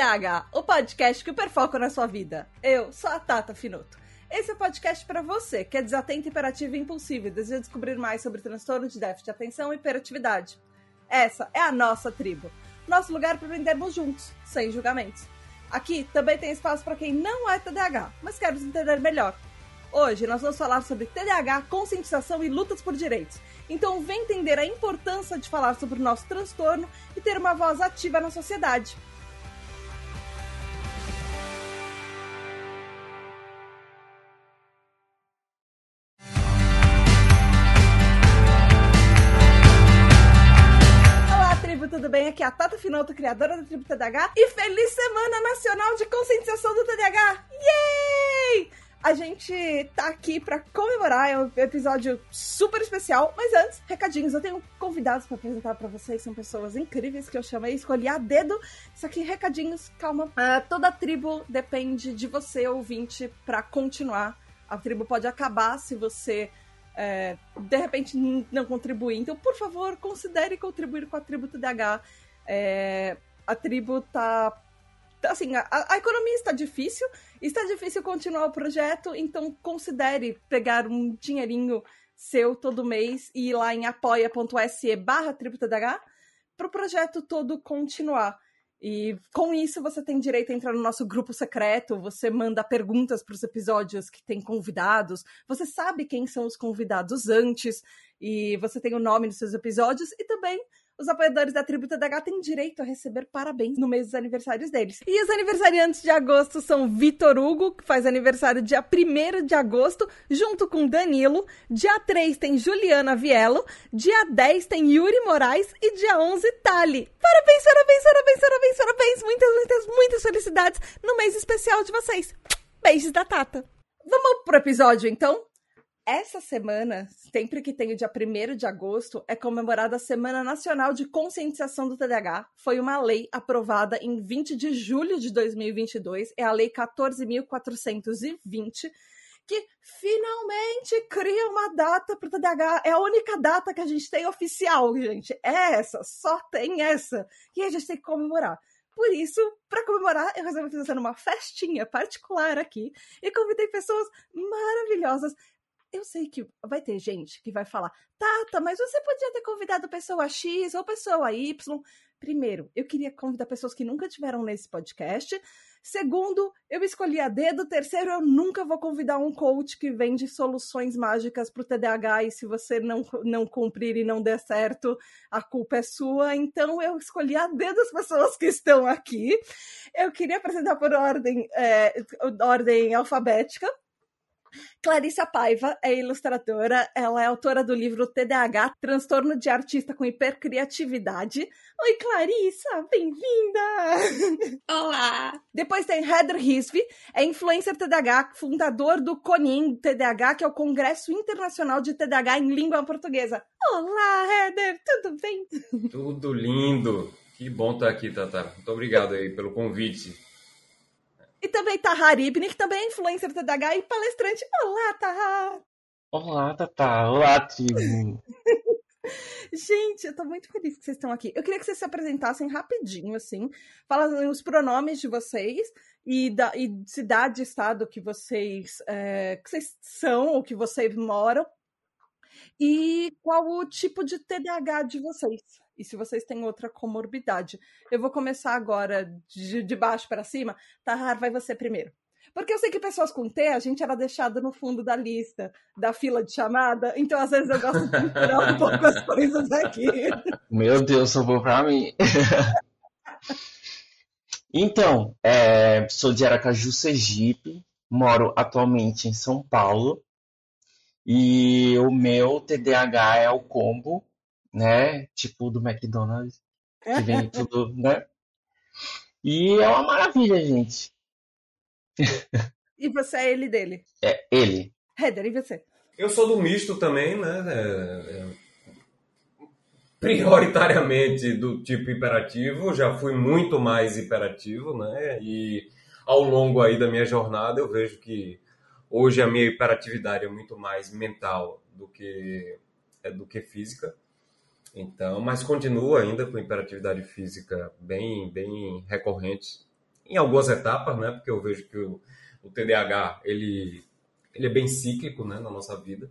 TDAH, o podcast que perfoca na sua vida. Eu sou a Tata Finoto. Esse é o podcast para você que é desatento, hiperativo e impulsivo e deseja descobrir mais sobre transtorno de déficit de atenção e hiperatividade. Essa é a nossa tribo, nosso lugar para aprendermos juntos, sem julgamentos. Aqui também tem espaço para quem não é TDAH, mas quer nos entender melhor. Hoje nós vamos falar sobre TDAH, conscientização e lutas por direitos. Então vem entender a importância de falar sobre o nosso transtorno e ter uma voz ativa na sociedade. Bem? Aqui é a Tata Finoto, criadora da Tribo TDAH e feliz Semana Nacional de Conscientização do TDAH! Yay! A gente tá aqui para comemorar, é um episódio super especial, mas antes, recadinhos. Eu tenho convidados para apresentar para vocês, são pessoas incríveis que eu chamei, escolhi a dedo. Isso aqui, recadinhos, calma. Uh, toda tribo depende de você, ouvinte, para continuar. A tribo pode acabar se você é, de repente não contribuir. Então, por favor, considere contribuir com a tribo TDH. É, a tribo tá assim, a, a, economia está difícil, está difícil continuar o projeto, então considere pegar um dinheirinho seu todo mês e ir lá em apoia.se barra para o projeto todo continuar. E com isso você tem direito a entrar no nosso grupo secreto, você manda perguntas para os episódios que tem convidados, você sabe quem são os convidados antes, e você tem o nome dos seus episódios, e também os apoiadores da Tributa da têm direito a receber parabéns no mês dos aniversários deles. E os aniversariantes de agosto são Vitor Hugo, que faz aniversário dia 1 de agosto, junto com Danilo. Dia 3 tem Juliana Vielo. Dia 10 tem Yuri Moraes. E dia 11, Tali. Parabéns, parabéns, parabéns, parabéns, parabéns. Muitas, muitas, muitas felicidades no mês especial de vocês. Beijos da Tata. Vamos pro episódio, então? Essa semana, sempre que tem o dia 1 de agosto, é comemorada a Semana Nacional de Conscientização do TDAH. Foi uma lei aprovada em 20 de julho de 2022, é a Lei 14.420, que finalmente cria uma data para o TDAH. É a única data que a gente tem oficial, gente. É essa, só tem essa. E a gente tem que comemorar. Por isso, para comemorar, eu resolvi fazer uma festinha particular aqui e convidei pessoas maravilhosas eu sei que vai ter gente que vai falar, Tata, mas você podia ter convidado pessoa X ou pessoa Y. Primeiro, eu queria convidar pessoas que nunca tiveram nesse podcast. Segundo, eu escolhi a dedo. Terceiro, eu nunca vou convidar um coach que vende soluções mágicas para o TDAH e se você não, não cumprir e não der certo, a culpa é sua. Então, eu escolhi a dedo as pessoas que estão aqui. Eu queria apresentar por ordem, é, ordem alfabética. Clarissa Paiva é ilustradora, ela é autora do livro TDAH, Transtorno de Artista com Hipercriatividade. Oi, Clarissa, bem-vinda! Olá! Depois tem Heather Risby, é influencer TDAH, fundador do CONIN TDAH, que é o Congresso Internacional de TDAH em Língua Portuguesa. Olá, Heather, tudo bem? Tudo lindo! Que bom estar aqui, Tata. Muito obrigado aí pelo convite. E também Tahar Ibn, que também é influencer TDAH e palestrante. Olá, Tahar! Olá, Tata! Olá, tribo! Gente, eu tô muito feliz que vocês estão aqui. Eu queria que vocês se apresentassem rapidinho, assim, falassem os pronomes de vocês e, da, e cidade, estado que vocês, é, que vocês são ou que vocês moram e qual o tipo de TDAH de vocês e se vocês têm outra comorbidade. Eu vou começar agora de, de baixo para cima. Tahar, vai você primeiro. Porque eu sei que pessoas com T, a gente era deixada no fundo da lista, da fila de chamada, então às vezes eu gosto de tirar um pouco as coisas aqui. Meu Deus, sobrou para mim. então, é, sou de Aracaju, Sergipe, moro atualmente em São Paulo, e o meu TDAH é o combo né? Tipo do McDonald's, que vem tudo, né? E é uma maravilha, gente. E você é ele dele? É, ele. Heather, e você? Eu sou do misto também, né? É, é, prioritariamente do tipo hiperativo, já fui muito mais hiperativo, né? E ao longo aí da minha jornada eu vejo que hoje a minha hiperatividade é muito mais mental do que, é, do que física. Então, mas continua ainda com hiperatividade física bem, bem recorrente em algumas etapas, né? Porque eu vejo que o, o TDAH ele, ele é bem cíclico, né, na nossa vida.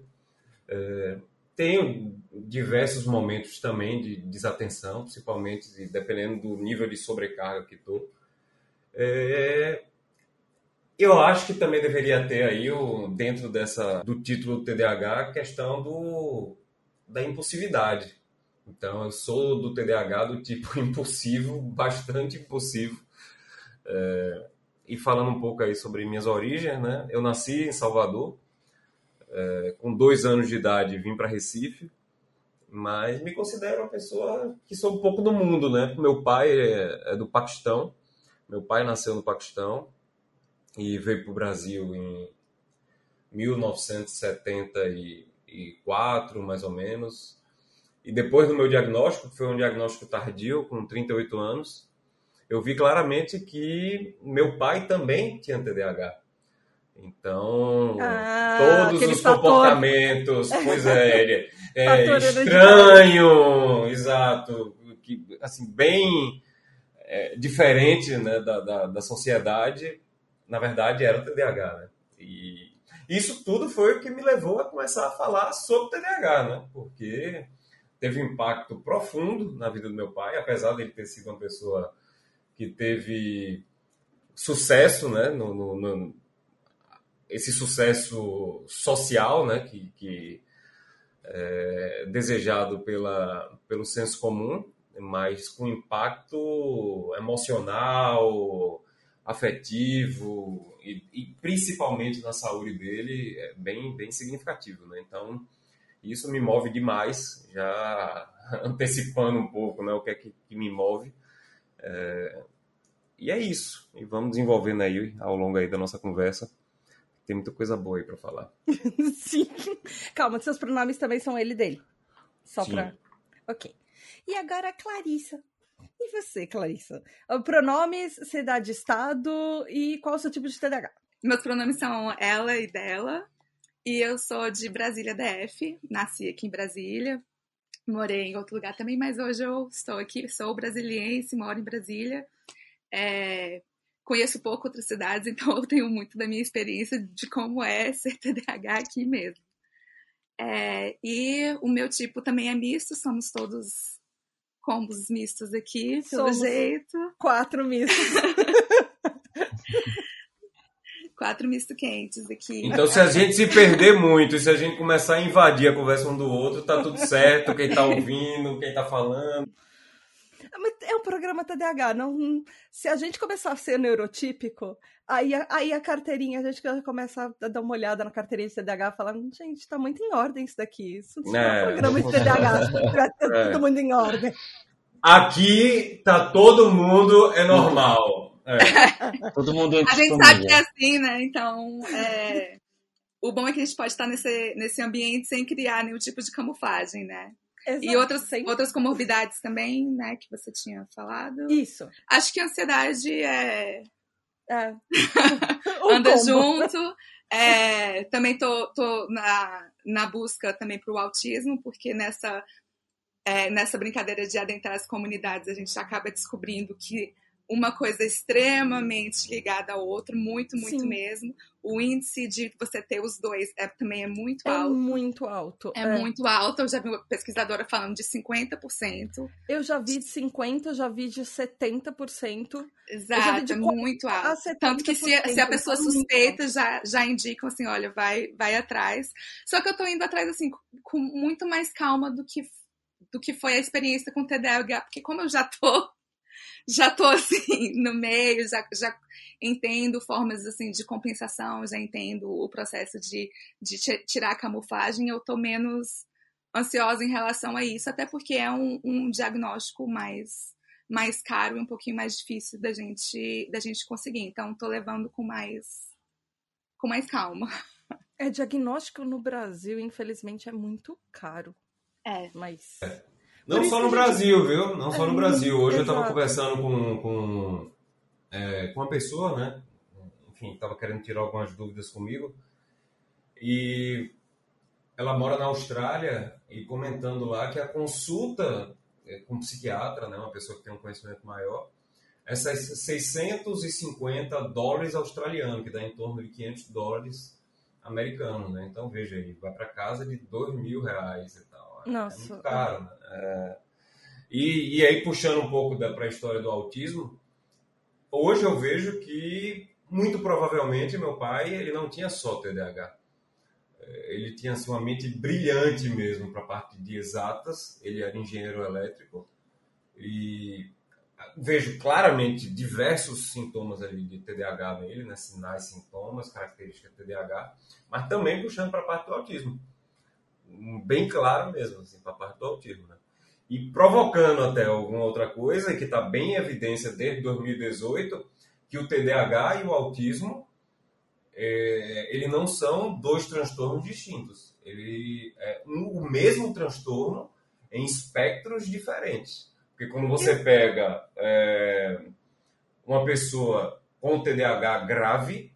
É, tenho diversos momentos também de desatenção, principalmente dependendo do nível de sobrecarga que estou. É, eu acho que também deveria ter aí, o, dentro dessa, do título TDAH, a questão do, da impulsividade. Então, eu sou do TDAH do tipo impulsivo, bastante impulsivo. É, e falando um pouco aí sobre minhas origens, né? Eu nasci em Salvador, é, com dois anos de idade vim para Recife, mas me considero uma pessoa que sou um pouco do mundo, né? Meu pai é, é do Paquistão, meu pai nasceu no Paquistão e veio para o Brasil em 1974, mais ou menos. E depois do meu diagnóstico, que foi um diagnóstico tardio, com 38 anos, eu vi claramente que meu pai também tinha TDAH. Então, ah, todos os comportamentos, fator... pois é, ele é estranho, exato, que, assim, bem é, diferente né, da, da, da, sociedade, na verdade era o TDAH, né? E isso tudo foi o que me levou a começar a falar sobre o TDAH, né? Porque teve um impacto profundo na vida do meu pai, apesar dele ter sido uma pessoa que teve sucesso, né, no, no, no esse sucesso social, né, que, que é desejado pela, pelo senso comum, mas com impacto emocional, afetivo e, e, principalmente na saúde dele é bem, bem significativo, né? Então isso me move demais, já antecipando um pouco, né, o que é que, que me move. É, e é isso. E vamos desenvolvendo aí ao longo aí da nossa conversa tem muita coisa boa aí pra falar. Sim. Calma, seus pronomes também são ele e dele. Só Sim. pra. Ok. E agora, Clarissa. E você, Clarissa? Pronomes, cidade, estado e qual é o seu tipo de TDAH? Meus pronomes são ela e dela. E eu sou de Brasília DF. Nasci aqui em Brasília. Morei em outro lugar também, mas hoje eu estou aqui. Sou brasiliense, moro em Brasília. É, conheço pouco outras cidades, então eu tenho muito da minha experiência de como é ser TDAH aqui mesmo. É, e o meu tipo também é misto, somos todos combos mistos aqui, pelo somos jeito. Quatro mistos. quatro misto quentes aqui. Então, se a gente se perder muito, se a gente começar a invadir a conversa um do outro, tá tudo certo, quem tá ouvindo, quem tá falando. É um programa TDAH. Não, se a gente começar a ser neurotípico, aí, aí a carteirinha, a gente começa a dar uma olhada na carteirinha de TDAH e falar, gente, tá muito em ordem isso daqui. Isso não é, um programa de TDAH. é. tudo muito em ordem. Aqui tá todo mundo é normal. É. todo mundo A gente sabe que é assim, né? Então, é... o bom é que a gente pode estar nesse, nesse ambiente sem criar nenhum tipo de camuflagem, né? Exato, e outras, outras comorbidades também, né, que você tinha falado. Isso. Acho que a ansiedade é. é. Anda junto. É, também tô, tô na, na busca também para o autismo, porque nessa, é, nessa brincadeira de adentrar as comunidades a gente acaba descobrindo que uma coisa extremamente ligada à outra, muito, muito Sim. mesmo. O índice de você ter os dois é, também é muito é alto. Muito alto. É, é, muito alto. Eu já vi uma pesquisadora falando de 50%. Eu já vi de 50%, já vi de 70%. Exato, de é muito alto. Tanto que se, se a pessoa suspeita, já, já indicam assim, olha, vai, vai atrás. Só que eu tô indo atrás, assim, com muito mais calma do que, do que foi a experiência com o TDAH, porque como eu já tô já tô assim no meio, já, já entendo formas assim de compensação, já entendo o processo de, de tirar a camuflagem, eu tô menos ansiosa em relação a isso, até porque é um, um diagnóstico mais mais caro e um pouquinho mais difícil da gente da gente conseguir. Então tô levando com mais com mais calma. É diagnóstico no Brasil, infelizmente é muito caro. É. Mas é. Não só no Brasil, viu? Não só no Brasil. Hoje eu estava conversando com, com, é, com uma pessoa, né? Enfim, estava querendo tirar algumas dúvidas comigo. E ela mora na Austrália e comentando lá que a consulta é, com um psiquiatra, né, uma pessoa que tem um conhecimento maior, é 650 dólares australianos, que dá em torno de 500 dólares americanos, né? Então, veja aí, vai para casa de 2 mil reais e tal. Nossa. É muito caro, né? É... E, e aí, puxando um pouco para a história do autismo, hoje eu vejo que, muito provavelmente, meu pai, ele não tinha só TDAH. É, ele tinha assim, uma mente brilhante mesmo para a parte de exatas, ele era engenheiro elétrico, e vejo claramente diversos sintomas ali de TDAH nele, né? sinais, sintomas, características de TDAH, mas também puxando para a parte do autismo. Bem claro mesmo, assim, para a parte do autismo. Né? E provocando até alguma outra coisa, que está bem em evidência desde 2018, que o TDAH e o autismo é, ele não são dois transtornos distintos. Ele é um, o mesmo transtorno em espectros diferentes. Porque quando você pega é, uma pessoa com TDAH grave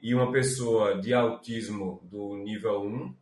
e uma pessoa de autismo do nível 1,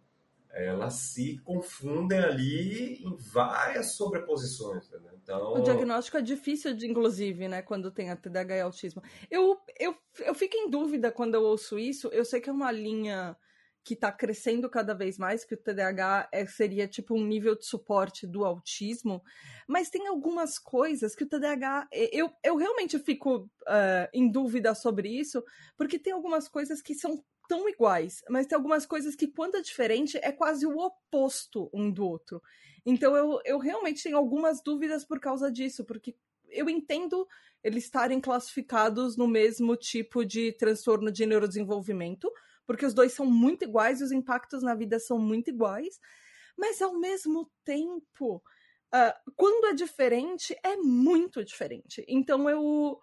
elas se confundem ali em várias sobreposições. Então, o diagnóstico é difícil, de, inclusive, né, quando tem a TDAH e autismo. Eu, eu, eu fico em dúvida quando eu ouço isso. Eu sei que é uma linha que está crescendo cada vez mais, que o TDAH é, seria tipo um nível de suporte do autismo, mas tem algumas coisas que o TDAH. Eu, eu realmente fico uh, em dúvida sobre isso, porque tem algumas coisas que são tão iguais, mas tem algumas coisas que, quando é diferente, é quase o oposto um do outro. Então eu, eu realmente tenho algumas dúvidas por causa disso, porque eu entendo eles estarem classificados no mesmo tipo de transtorno de neurodesenvolvimento, porque os dois são muito iguais e os impactos na vida são muito iguais, mas ao mesmo tempo, uh, quando é diferente, é muito diferente. Então eu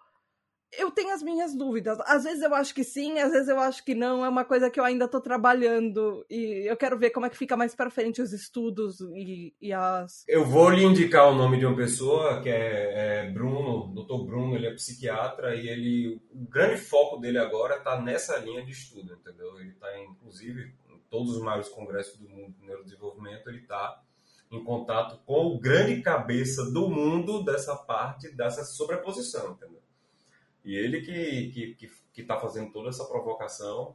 eu tenho as minhas dúvidas. Às vezes eu acho que sim, às vezes eu acho que não. É uma coisa que eu ainda estou trabalhando e eu quero ver como é que fica mais para frente os estudos e, e, as. Eu vou lhe indicar o nome de uma pessoa que é, é Bruno, Dr. Bruno. Ele é psiquiatra e ele, o grande foco dele agora está nessa linha de estudo, entendeu? Ele está inclusive em todos os maiores congressos do mundo de neurodesenvolvimento. Ele está em contato com o grande cabeça do mundo dessa parte dessa sobreposição, entendeu? E ele que que que, que está fazendo toda essa provocação.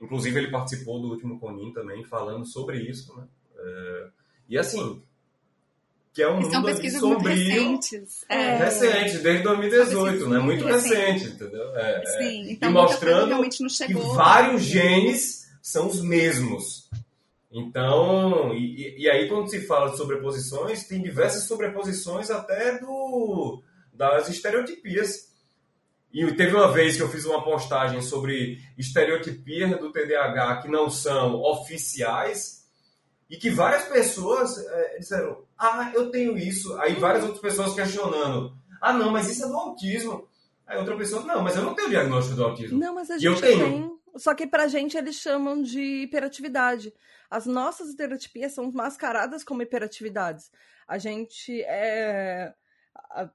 Inclusive ele participou do último Conin também falando sobre isso, né? É, e assim, que é um mundo pesquisas sombrio, muito recentes. É. Recente, desde 2018, né? Muito recente, entendeu? É, é. Sim, então e mostrando que vários genes são os mesmos. Então, e, e, aí quando se fala de sobreposições, tem diversas sobreposições até do das estereotipias. E teve uma vez que eu fiz uma postagem sobre estereotipias do TDAH que não são oficiais e que várias pessoas é, disseram: Ah, eu tenho isso. Aí várias outras pessoas questionando: Ah, não, mas isso é do autismo. Aí outra pessoa: Não, mas eu não tenho diagnóstico do autismo. Não, mas a gente e eu tenho. tem. Só que pra gente eles chamam de hiperatividade. As nossas estereotipias são mascaradas como hiperatividades. A gente é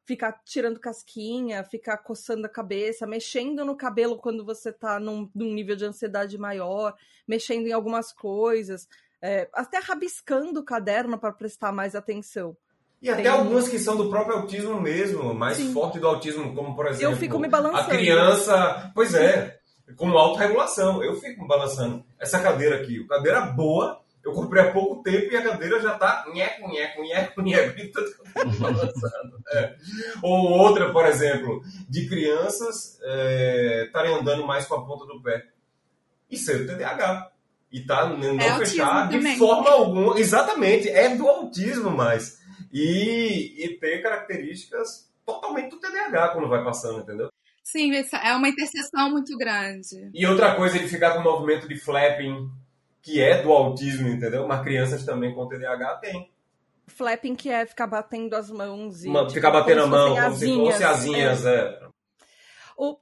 ficar tirando casquinha, ficar coçando a cabeça, mexendo no cabelo quando você tá num, num nível de ansiedade maior, mexendo em algumas coisas, é, até rabiscando o caderno para prestar mais atenção. E até Tem... algumas que são do próprio autismo mesmo, mais Sim. forte do autismo, como por exemplo. Eu fico me balançando. A criança. Pois é, como autorregulação. Eu fico me balançando. Essa cadeira aqui, cadeira boa, eu comprei há pouco tempo e a cadeira já tá nheco, nheco, nheco, nheco, e tudo é. Ou outra, por exemplo, de crianças estarem é, andando mais com a ponta do pé. Isso é o TDAH. E tá não é fechar de também. forma alguma. Exatamente, é do autismo mais. E, e ter características totalmente do TDAH quando vai passando, entendeu? Sim, é uma interseção muito grande. E outra coisa, ele ficar com o movimento de flapping que é do autismo, entendeu? Mas crianças também com TDAH têm. Flapping que é ficar batendo as mãos e. Uma, tipo, ficar batendo a mão, como se fosse asinhas, é. é.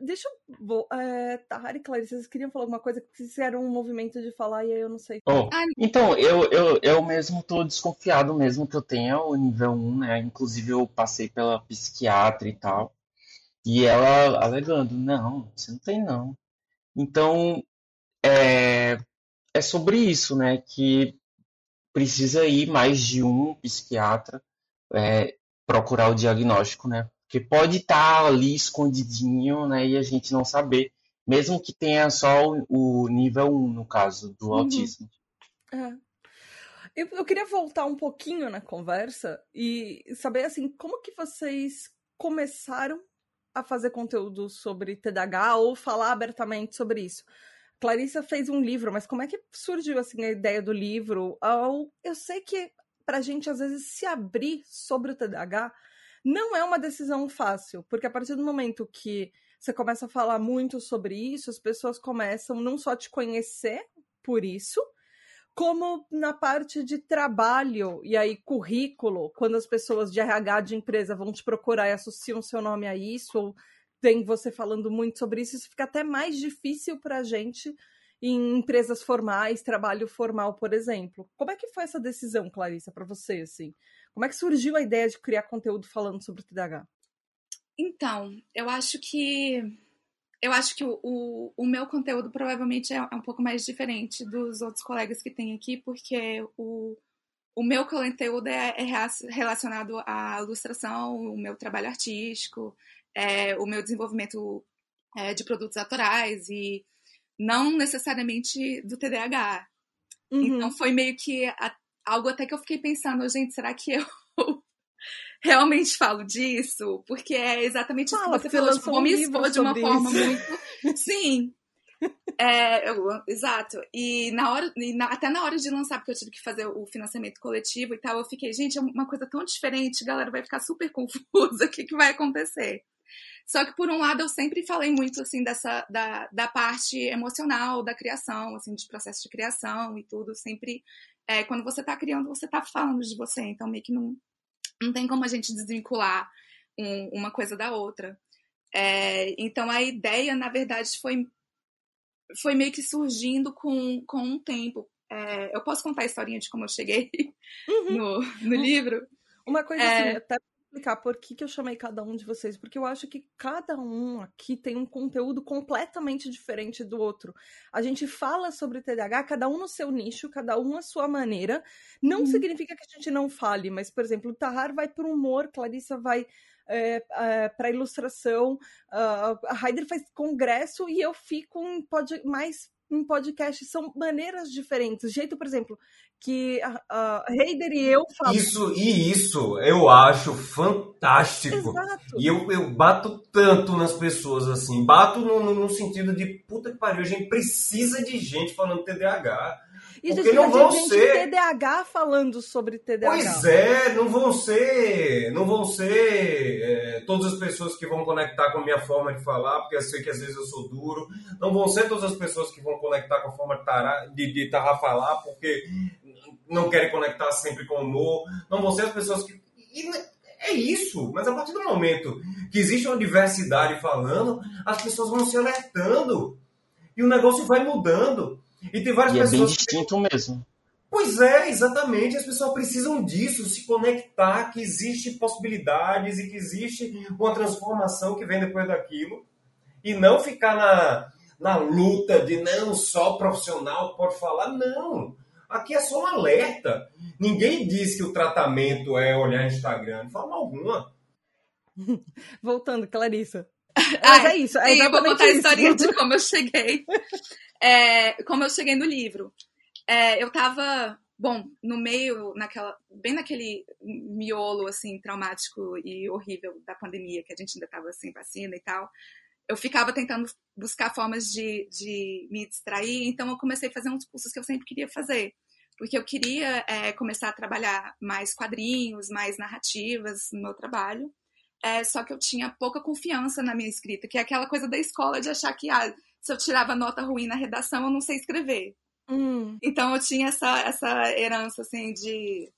Deixa eu. Vou, é, Tahari e Clarice, vocês queriam falar alguma coisa que fizeram um movimento de falar e aí eu não sei. Oh, então, eu, eu, eu mesmo tô desconfiado mesmo que eu tenha o nível 1, né? Inclusive eu passei pela psiquiatra e tal. E ela alegando, não, você não tem não. Então, é, é sobre isso, né? Que precisa ir mais de um psiquiatra é, procurar o diagnóstico, né? Porque pode estar tá ali escondidinho, né? E a gente não saber, mesmo que tenha só o, nível 1, no caso, do uhum. autismo. É. Eu, eu queria voltar um pouquinho na conversa e saber, assim, como que vocês começaram a fazer conteúdo sobre TDAH ou falar abertamente sobre isso? Clarissa fez um livro, mas como é que surgiu assim a ideia do livro? Eu sei que para a gente às vezes se abrir sobre o TDAH não é uma decisão fácil, porque a partir do momento que você começa a falar muito sobre isso, as pessoas começam não só te conhecer por isso, como na parte de trabalho e aí currículo, quando as pessoas de RH de empresa vão te procurar e associam seu nome a isso, ou tem você falando muito sobre isso, isso fica até mais difícil para a gente em empresas formais, trabalho formal, por exemplo. Como é que foi essa decisão, Clarissa, para você, assim? Como é que surgiu a ideia de criar conteúdo falando sobre o TDAH? Então, eu acho que eu acho que o, o, o meu conteúdo provavelmente é, é um pouco mais diferente dos outros colegas que tem aqui, porque o, o meu conteúdo é, é relacionado à ilustração, o meu trabalho artístico, é, o meu desenvolvimento é, de produtos autorais e não necessariamente do TDAH. Uhum. Então foi meio que a, algo até que eu fiquei pensando, gente, será que eu realmente falo disso? Porque é exatamente Fala, isso que você falou, tipo, vou me expor de uma forma isso. muito... Sim, é, eu, exato. E na hora, e na, até na hora de lançar, porque eu tive que fazer o financiamento coletivo e tal, eu fiquei, gente, é uma coisa tão diferente, a galera vai ficar super confusa, o que, que vai acontecer? Só que por um lado eu sempre falei muito assim dessa da, da parte emocional da criação, assim, de processo de criação e tudo, sempre é, quando você está criando, você está falando de você, então meio que não não tem como a gente desvincular um, uma coisa da outra. É, então a ideia, na verdade, foi foi meio que surgindo com, com um tempo. É, eu posso contar a historinha de como eu cheguei uhum. no, no livro? Uma coisa é... assim, até explicar por que, que eu chamei cada um de vocês, porque eu acho que cada um aqui tem um conteúdo completamente diferente do outro. A gente fala sobre TDAH, cada um no seu nicho, cada um à sua maneira. Não uhum. significa que a gente não fale, mas, por exemplo, o Tahar vai para o humor, Clarissa vai é, é, para ilustração, uh, a Heider faz congresso e eu fico em pod mais em podcast. São maneiras diferentes. O jeito, por exemplo, que a, a Heider e eu falamos. Isso, e isso eu acho fantástico. Exato. E eu, eu bato tanto nas pessoas assim. Bato no, no, no sentido de puta que pariu, a gente precisa de gente falando TDAH. E Porque não vão gente ser TDAH falando sobre TDAH. Pois é, não vão ser, não vão ser é, todas as pessoas que vão conectar com a minha forma de falar, porque eu sei que às vezes eu sou duro. Não vão ser todas as pessoas que vão conectar com a forma de, tará, de, de tarra falar, porque não querem conectar sempre com o humor. Não vão ser as pessoas que é isso, mas a partir do momento que existe uma diversidade falando, as pessoas vão se alertando e o negócio vai mudando. E tem várias e pessoas. É bem distinto que... mesmo. Pois é, exatamente. As pessoas precisam disso, se conectar, que existe possibilidades e que existe uma transformação que vem depois daquilo. E não ficar na, na luta de não, só profissional pode falar. Não. Aqui é só um alerta. Ninguém diz que o tratamento é olhar Instagram, de forma alguma. Voltando, Clarissa. Mas é isso. É sim, eu vou contar isso. a historinha de como eu cheguei. É, como eu cheguei no livro. É, eu tava, bom, no meio, naquela, bem naquele miolo, assim, traumático e horrível da pandemia, que a gente ainda tava sem vacina e tal. Eu ficava tentando buscar formas de, de me distrair, então eu comecei a fazer uns cursos que eu sempre queria fazer. Porque eu queria é, começar a trabalhar mais quadrinhos, mais narrativas no meu trabalho. É, só que eu tinha pouca confiança na minha escrita, que é aquela coisa da escola de achar que ah, se eu tirava nota ruim na redação, eu não sei escrever. Hum. Então eu tinha essa, essa herança assim de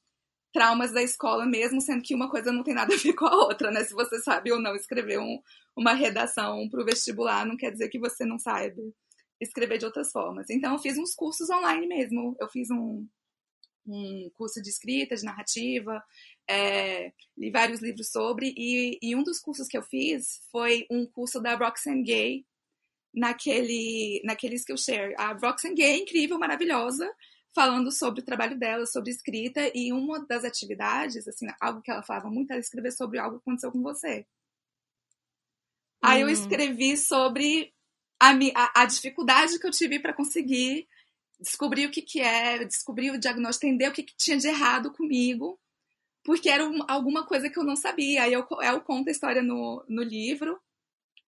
traumas da escola mesmo, sendo que uma coisa não tem nada a ver com a outra, né? Se você sabe ou não escrever um, uma redação para o vestibular, não quer dizer que você não saiba escrever de outras formas. Então eu fiz uns cursos online mesmo. Eu fiz um, um curso de escrita, de narrativa, é, li vários livros sobre, e, e, um dos cursos que eu fiz foi um curso da Roxane Gay naquele, naquele Skillshare. A Roxane Gay é incrível, maravilhosa, falando sobre o trabalho dela, sobre escrita, e uma das atividades, assim, algo que ela falava muito, era escrever sobre algo que aconteceu com você. Hum. Aí eu hum. escrevi sobre a, a, a dificuldade que eu tive para conseguir descobrir o que, que é, descobrir o diagnóstico, entender o que, que tinha de errado comigo, porque era um, alguma coisa que eu não sabia. Aí eu, eu conto a história no, no livro,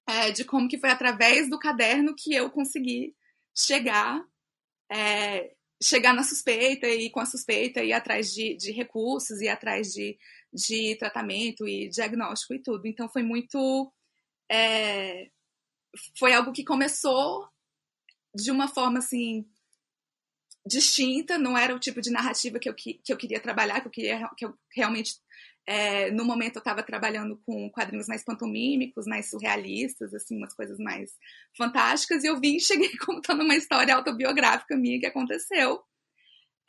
é, de como que foi através do caderno que eu consegui chegar é, chegar na suspeita e com a suspeita ir atrás de, de recursos, ir atrás de, de tratamento e diagnóstico e tudo. Então foi muito. É, foi algo que começou de uma forma assim distinta, não era o tipo de narrativa que eu, que eu queria trabalhar, que eu queria que eu realmente é, no momento eu estava trabalhando com quadrinhos mais pantomímicos, mais surrealistas, assim, umas coisas mais fantásticas, e eu vim e cheguei contando uma história autobiográfica minha que aconteceu.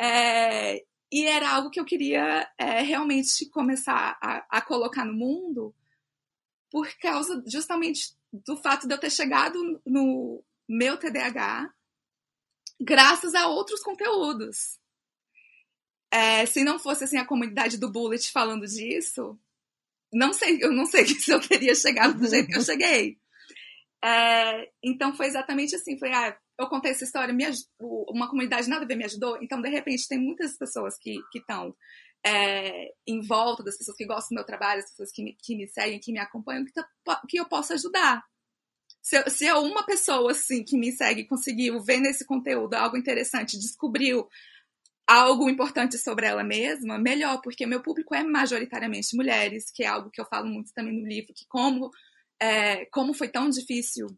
É, e era algo que eu queria é, realmente começar a, a, colocar no mundo por causa justamente do fato de eu ter chegado no meu TDAH graças a outros conteúdos. É, se não fosse assim a comunidade do Bullet falando disso, não sei, eu não sei se eu teria chegado do jeito que eu cheguei. É, então foi exatamente assim, foi, ah, eu contei essa história, me, uma comunidade nada a ver me ajudou, então de repente tem muitas pessoas que estão é, em volta das pessoas que gostam do meu trabalho, as pessoas que me, que me seguem, que me acompanham, que, tá, que eu posso ajudar. Se, se uma pessoa assim que me segue conseguiu ver nesse conteúdo algo interessante, descobriu algo importante sobre ela mesma, melhor, porque meu público é majoritariamente mulheres, que é algo que eu falo muito também no livro, que como, é, como foi tão difícil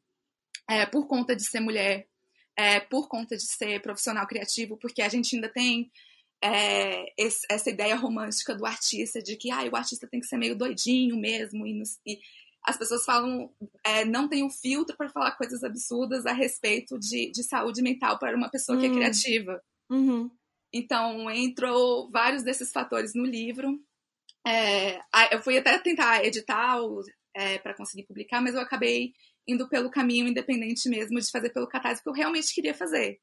é, por conta de ser mulher, é, por conta de ser profissional criativo, porque a gente ainda tem é, esse, essa ideia romântica do artista, de que ah, o artista tem que ser meio doidinho mesmo, e, e as pessoas falam, é, não tem o filtro para falar coisas absurdas a respeito de, de saúde mental para uma pessoa que é hum. criativa. Uhum. Então, entrou vários desses fatores no livro. É, eu fui até tentar editar é, para conseguir publicar, mas eu acabei indo pelo caminho independente mesmo de fazer pelo catarse, que eu realmente queria fazer.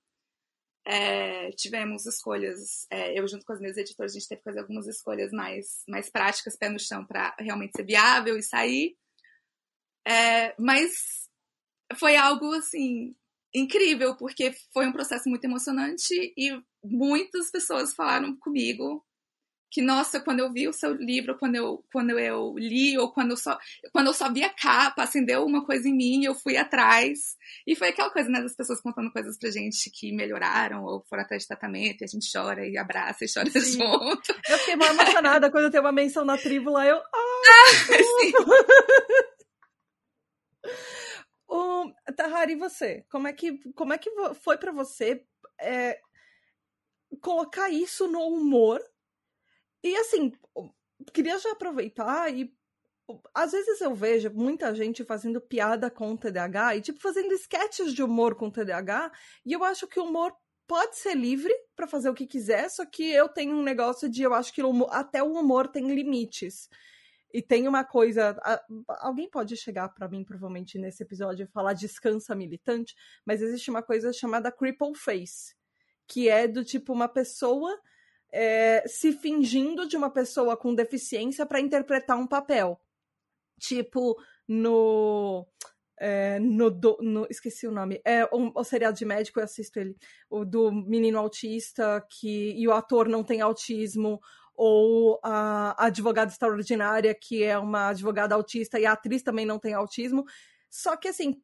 É, tivemos escolhas, é, eu junto com as minhas editoras, a gente teve que fazer algumas escolhas mais, mais práticas, pé no chão, para realmente ser viável e sair. É, mas foi algo, assim, incrível, porque foi um processo muito emocionante e muitas pessoas falaram comigo que, nossa, quando eu vi o seu livro, quando eu, quando eu li, ou quando eu só, quando eu só vi a capa, acendeu uma coisa em mim, eu fui atrás. E foi aquela coisa, né, das pessoas contando coisas pra gente que melhoraram, ou foram atrás de tratamento, e a gente chora e abraça e chora Sim. junto. Eu fiquei mal emocionada quando eu tenho uma menção na tribo lá, eu. Ah, o Tahari, e você? Como é que, como é que foi para você é, colocar isso no humor? E assim, queria já aproveitar e às vezes eu vejo muita gente fazendo piada com o TDAH e tipo fazendo sketches de humor com o TDAH, e eu acho que o humor pode ser livre para fazer o que quiser, só que eu tenho um negócio de eu acho que até o humor tem limites. E tem uma coisa. Alguém pode chegar para mim, provavelmente, nesse episódio e falar descansa militante, mas existe uma coisa chamada cripple face, que é do tipo uma pessoa é, se fingindo de uma pessoa com deficiência para interpretar um papel. Tipo, no. É, no, do, no, esqueci o nome, é um, o seriado de médico, eu assisto ele, o do menino autista que e o ator não tem autismo, ou a, advogada extraordinária, que é uma advogada autista e a atriz também não tem autismo. Só que, assim,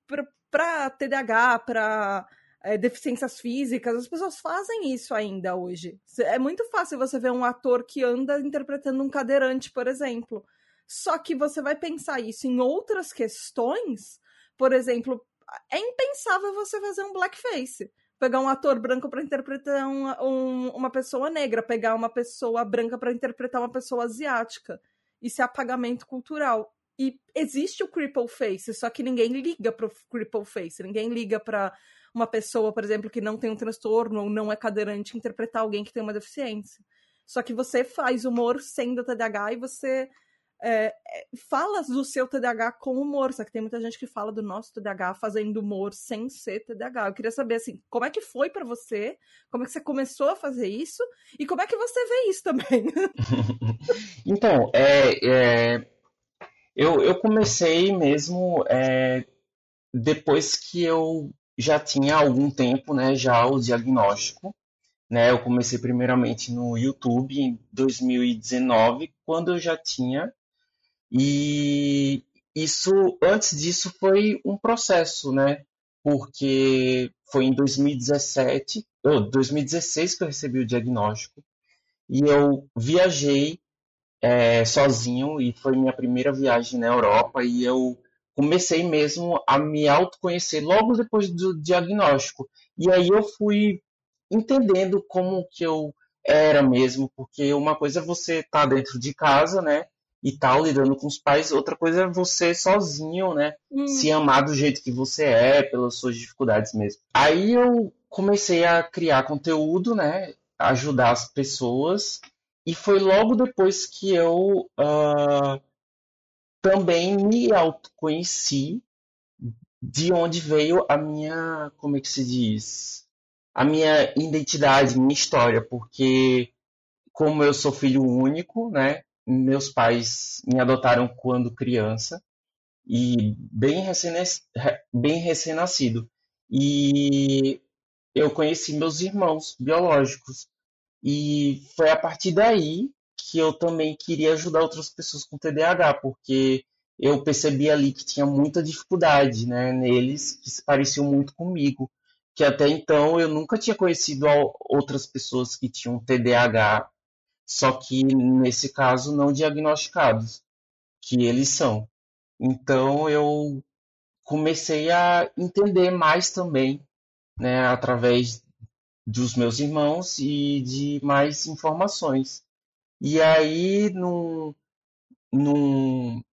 para TDAH, para é, deficiências físicas, as pessoas fazem isso ainda hoje. É muito fácil você ver um ator que anda interpretando um cadeirante, por exemplo. Só que você vai pensar isso em outras questões, por exemplo, é impensável você fazer um blackface pegar um ator branco para interpretar uma, um, uma pessoa negra, pegar uma pessoa branca para interpretar uma pessoa asiática. Isso é apagamento cultural. E existe o cripple face, só que ninguém liga pro cripple face, ninguém liga para uma pessoa, por exemplo, que não tem um transtorno ou não é cadeirante interpretar alguém que tem uma deficiência. Só que você faz humor sendo TDAH e você é, é, fala do seu TDAH com humor, só que tem muita gente que fala do nosso TDAH fazendo humor sem ser TDAH. Eu queria saber, assim, como é que foi para você? Como é que você começou a fazer isso? E como é que você vê isso também? então, é, é, eu, eu comecei mesmo é, depois que eu já tinha algum tempo, né, já o diagnóstico. Né, eu comecei primeiramente no YouTube em 2019, quando eu já tinha e isso, antes disso, foi um processo, né? Porque foi em 2017, ou 2016 que eu recebi o diagnóstico, e eu viajei é, sozinho, e foi minha primeira viagem na Europa, e eu comecei mesmo a me autoconhecer logo depois do diagnóstico. E aí eu fui entendendo como que eu era mesmo, porque uma coisa é você estar tá dentro de casa, né? E tal, lidando com os pais. Outra coisa é você sozinho, né? Hum. Se amar do jeito que você é, pelas suas dificuldades mesmo. Aí eu comecei a criar conteúdo, né? Ajudar as pessoas. E foi logo depois que eu uh, também me autoconheci de onde veio a minha, como é que se diz? A minha identidade, minha história, porque como eu sou filho único, né? Meus pais me adotaram quando criança e bem recém-nascido. E eu conheci meus irmãos biológicos. E foi a partir daí que eu também queria ajudar outras pessoas com TDAH, porque eu percebi ali que tinha muita dificuldade né, neles, que se pareciam muito comigo. Que até então eu nunca tinha conhecido outras pessoas que tinham TDAH só que nesse caso não diagnosticados, que eles são. Então eu comecei a entender mais também, né, através dos meus irmãos e de mais informações. E aí, num, num,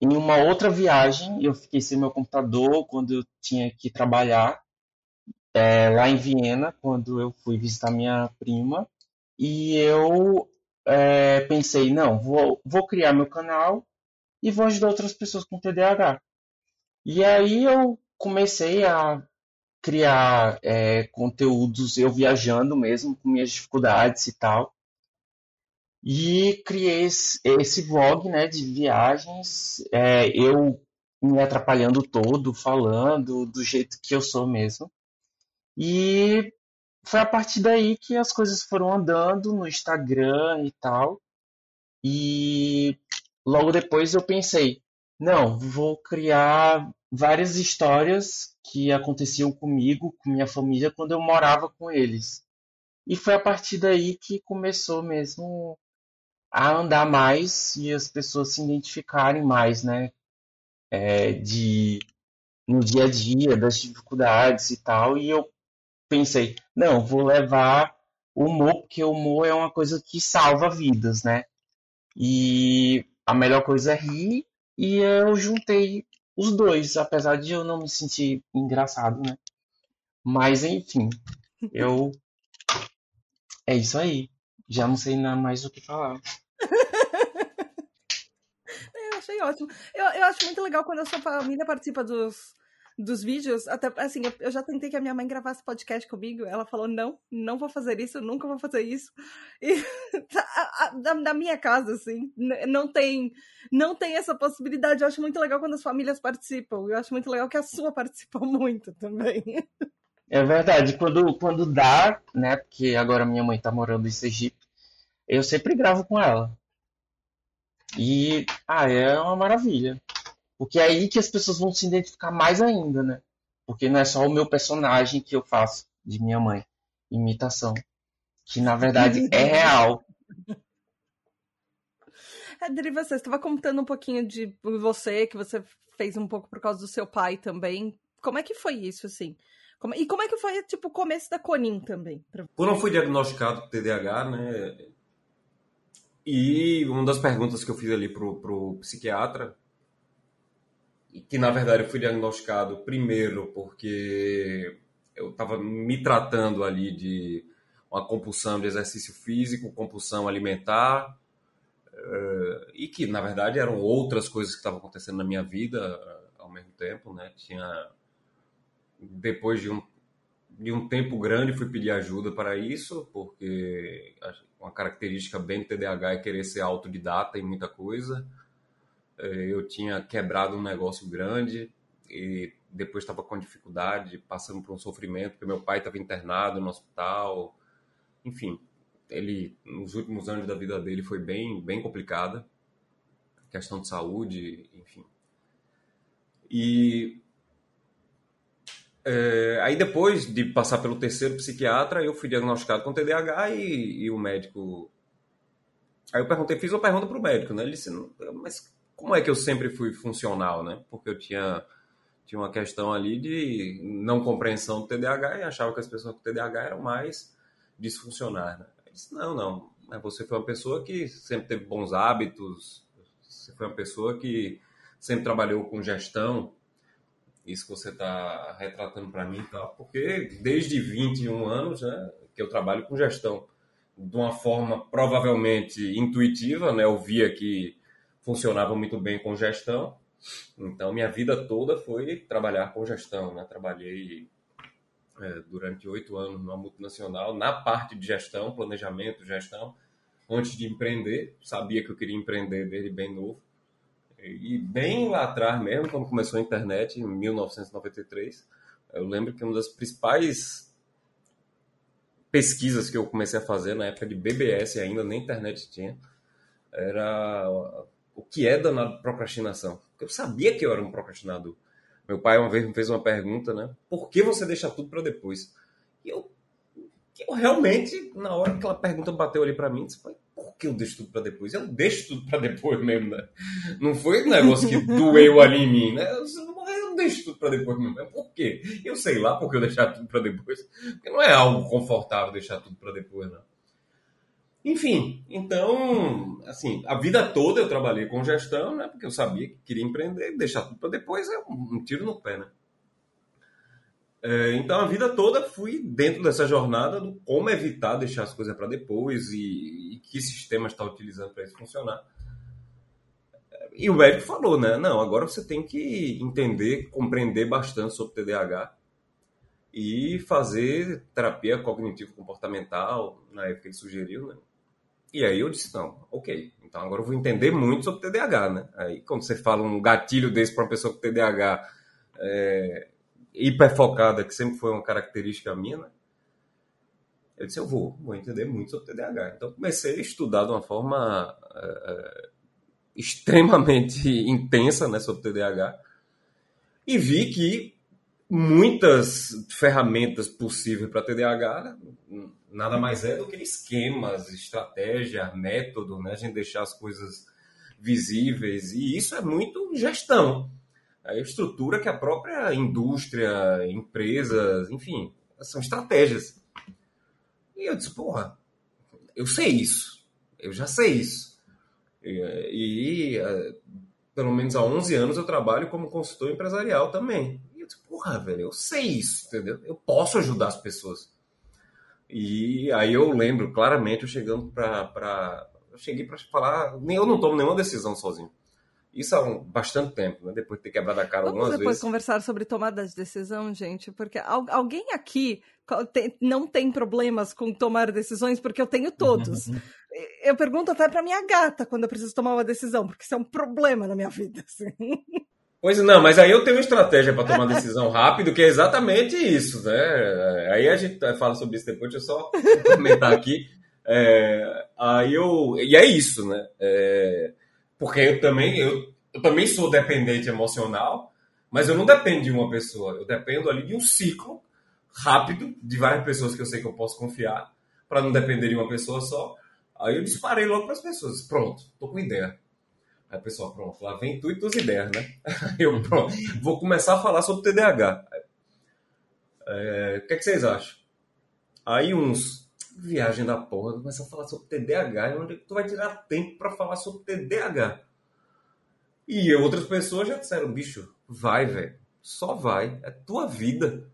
em uma outra viagem, eu fiquei sem meu computador quando eu tinha que trabalhar, é, lá em Viena, quando eu fui visitar minha prima, e eu é, pensei, não, vou, vou criar meu canal e vou ajudar outras pessoas com TDAH. E aí eu comecei a criar é, conteúdos, eu viajando mesmo, com minhas dificuldades e tal. E criei esse, esse vlog né, de viagens, é, eu me atrapalhando todo, falando do jeito que eu sou mesmo. E foi a partir daí que as coisas foram andando no Instagram e tal. E logo depois eu pensei, não, vou criar várias histórias que aconteciam comigo, com minha família, quando eu morava com eles. E foi a partir daí que começou mesmo a andar mais e as pessoas se identificarem mais, né? É, de no dia a dia, das dificuldades e tal. E eu pensei, não, vou levar o humor, porque o humor é uma coisa que salva vidas, né? E a melhor coisa é rir, e eu juntei os dois, apesar de eu não me sentir engraçado, né? Mas enfim, eu. É isso aí. Já não sei mais o que falar. eu achei ótimo. Eu, eu acho muito legal quando a sua família participa dos, dos vídeos, até assim, eu, já tentei que a minha mãe gravasse podcast comigo, ela falou, não, não vou fazer isso, nunca vou fazer isso. E da, da minha casa, assim, não tem, não tem essa possibilidade. Eu acho muito legal quando as famílias participam. Eu acho muito legal que a sua participou muito também. É verdade, quando, quando dá, né, porque agora minha mãe tá morando em Sergipe, eu sempre gravo com ela. E, ah, é uma maravilha. Porque é aí que as pessoas vão se identificar mais ainda, né? Porque não é só o meu personagem que eu faço de minha mãe, imitação, que na verdade é real. Adri, você estava contando um pouquinho de você, que você fez um pouco por causa do seu pai também. Como é que foi isso, assim? Como, e como é que foi, tipo, o começo da Conin também? Quando eu fui diagnosticado com TDAH, né? E uma das perguntas que eu fiz ali pro, pro psiquiatra que na verdade eu fui diagnosticado primeiro porque eu estava me tratando ali de uma compulsão de exercício físico, compulsão alimentar, Uh, e que, na verdade, eram outras coisas que estavam acontecendo na minha vida uh, ao mesmo tempo, né? Tinha... Depois de um, de um tempo grande, fui pedir ajuda para isso, porque uma característica bem do TDAH é querer ser autodidata em muita coisa. Uh, eu tinha quebrado um negócio grande e depois estava com dificuldade, passando por um sofrimento, porque meu pai estava internado no hospital. Enfim, ele nos últimos anos da vida dele foi bem bem complicada, questão de saúde, enfim. E é, aí depois de passar pelo terceiro psiquiatra, eu fui diagnosticado com TDAH e, e o médico. Aí eu perguntei, fiz uma pergunta para o médico, né? Ele disse, mas como é que eu sempre fui funcional, né? Porque eu tinha tinha uma questão ali de não compreensão do TDAH e achava que as pessoas com TDAH eram mais disfuncionais. Né? disse, não, não. Você foi uma pessoa que sempre teve bons hábitos, você foi uma pessoa que sempre trabalhou com gestão, isso que você está retratando para mim, tá? porque desde 21 anos né, que eu trabalho com gestão, de uma forma provavelmente intuitiva, né? eu via que funcionava muito bem com gestão, então, minha vida toda foi trabalhar com gestão. Né? Trabalhei é, durante oito anos numa multinacional, na parte de gestão, planejamento, gestão, antes de empreender. Sabia que eu queria empreender desde bem novo. E bem lá atrás mesmo, quando começou a internet, em 1993, eu lembro que uma das principais pesquisas que eu comecei a fazer na época de BBS ainda, nem internet tinha, era o que é danado procrastinação. Porque eu sabia que eu era um procrastinador. Meu pai uma vez me fez uma pergunta, né? Por que você deixa tudo para depois? E eu, eu realmente, na hora que aquela pergunta bateu ali para mim, disse, por que eu deixo tudo para depois? Eu deixo tudo para depois mesmo, né? Não foi um negócio que doeu ali em mim, né? Eu, eu deixo tudo para depois mesmo. Por quê? Eu sei lá por que eu deixar tudo para depois. Porque não é algo confortável deixar tudo para depois, não. Enfim, então, assim, a vida toda eu trabalhei com gestão, né? Porque eu sabia que queria empreender, deixar tudo para depois é um, tiro no pé, né? É, então, a vida toda fui dentro dessa jornada do como evitar deixar as coisas para depois e, e, que sistema está utilizando para isso funcionar. E o médico falou, né? Não, agora você tem que entender, compreender bastante sobre TDAH e fazer terapia cognitivo-comportamental, na época ele sugeriu, né? E aí eu disse, não, ok, então agora eu vou entender muito sobre TDAH, né? Aí quando você fala um gatilho desse para uma pessoa com TDAH é, hiperfocada, que sempre foi uma característica minha, né? Eu disse, eu vou, vou entender muito sobre TDAH. Então comecei a estudar de uma forma é, é extremamente intensa né, sobre TDAH e vi que muitas ferramentas possíveis para TDAH nada mais é do que esquemas, estratégia, método, né? A gente deixar as coisas visíveis. E isso é muito gestão. A estrutura que a própria indústria, empresas, enfim, são estratégias. E eu disse, porra, eu sei isso. Eu já sei isso. E, e é, pelo menos há 11 anos eu trabalho como consultor empresarial também. Eu disse, porra, velho, eu sei isso, entendeu? Eu posso ajudar as pessoas. E aí eu lembro claramente eu chegando para. Eu cheguei para falar. Nem, eu não tomo nenhuma decisão sozinho. Isso há um, bastante tempo, né? Depois de ter quebrado a cara Vamos algumas depois vezes. conversar sobre tomada de decisão, gente, porque alguém aqui não tem problemas com tomar decisões, porque eu tenho todos. eu pergunto até para minha gata quando eu preciso tomar uma decisão, porque isso é um problema na minha vida. Assim. Pois não, mas aí eu tenho uma estratégia para tomar decisão rápido, que é exatamente isso, né? Aí a gente fala sobre isso depois, deixa eu só comentar aqui. É, aí eu. E é isso, né? É, porque eu também, eu, eu também sou dependente emocional, mas eu não dependo de uma pessoa, eu dependo ali de um ciclo rápido de várias pessoas que eu sei que eu posso confiar, para não depender de uma pessoa só. Aí eu disparei logo para as pessoas. Pronto, tô com ideia Aí, pessoal, pronto, lá vem tu e tuas ideias, né? Eu, pronto, vou começar a falar sobre TDAH. É, o que, é que vocês acham? Aí uns, viagem da porra, começa a falar sobre TDAH, onde é que tu vai tirar tempo para falar sobre TDAH? E outras pessoas já disseram, bicho, vai, velho, só vai, é tua vida.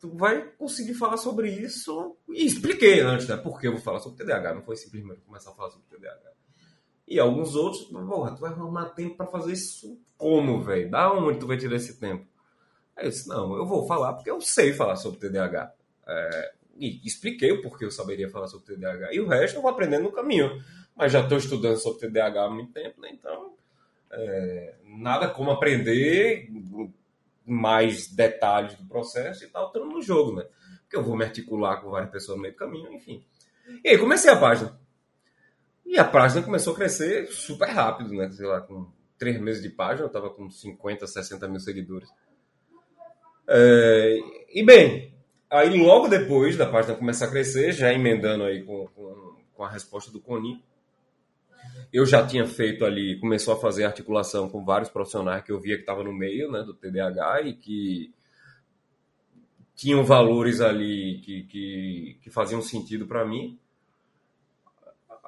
Tu vai conseguir falar sobre isso. E expliquei antes, né? Por que eu vou falar sobre TDAH. Não foi simplesmente começar a falar sobre TDAH. E alguns outros, porra, tu vai arrumar tempo para fazer isso como, velho? Da onde tu vai tirar esse tempo? Aí eu disse, não, eu vou falar porque eu sei falar sobre TDAH. É, e expliquei o porquê eu saberia falar sobre TDAH. E o resto eu vou aprendendo no caminho. Mas já estou estudando sobre TDAH há muito tempo, né? Então, é, nada como aprender mais detalhes do processo e tal, estando no jogo, né? Porque eu vou me articular com várias pessoas no meio do caminho, enfim. E aí comecei a página. E a página começou a crescer super rápido, né? Sei lá, com três meses de página, eu estava com 50, 60 mil seguidores. É, e bem, aí logo depois da página começar a crescer, já emendando aí com, com, com a resposta do Coni, eu já tinha feito ali, começou a fazer articulação com vários profissionais que eu via que estavam no meio né, do TDAH e que tinham valores ali que, que, que faziam sentido para mim.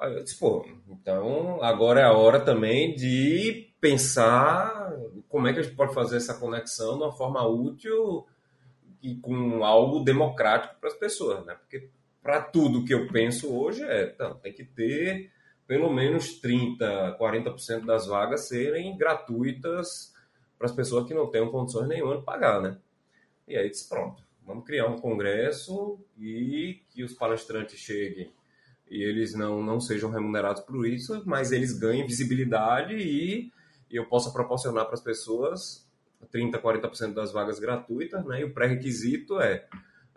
Aí eu disse, pô, então agora é a hora também de pensar como é que a gente pode fazer essa conexão de uma forma útil e com algo democrático para as pessoas, né? Porque para tudo que eu penso hoje é, então, tem que ter pelo menos 30, 40% das vagas serem gratuitas para as pessoas que não tenham condições nenhuma de pagar, né? E aí disse, pronto, vamos criar um congresso e que os palestrantes cheguem e eles não, não sejam remunerados por isso, mas eles ganhem visibilidade e eu possa proporcionar para as pessoas 30, 40% das vagas gratuitas, né? E o pré-requisito é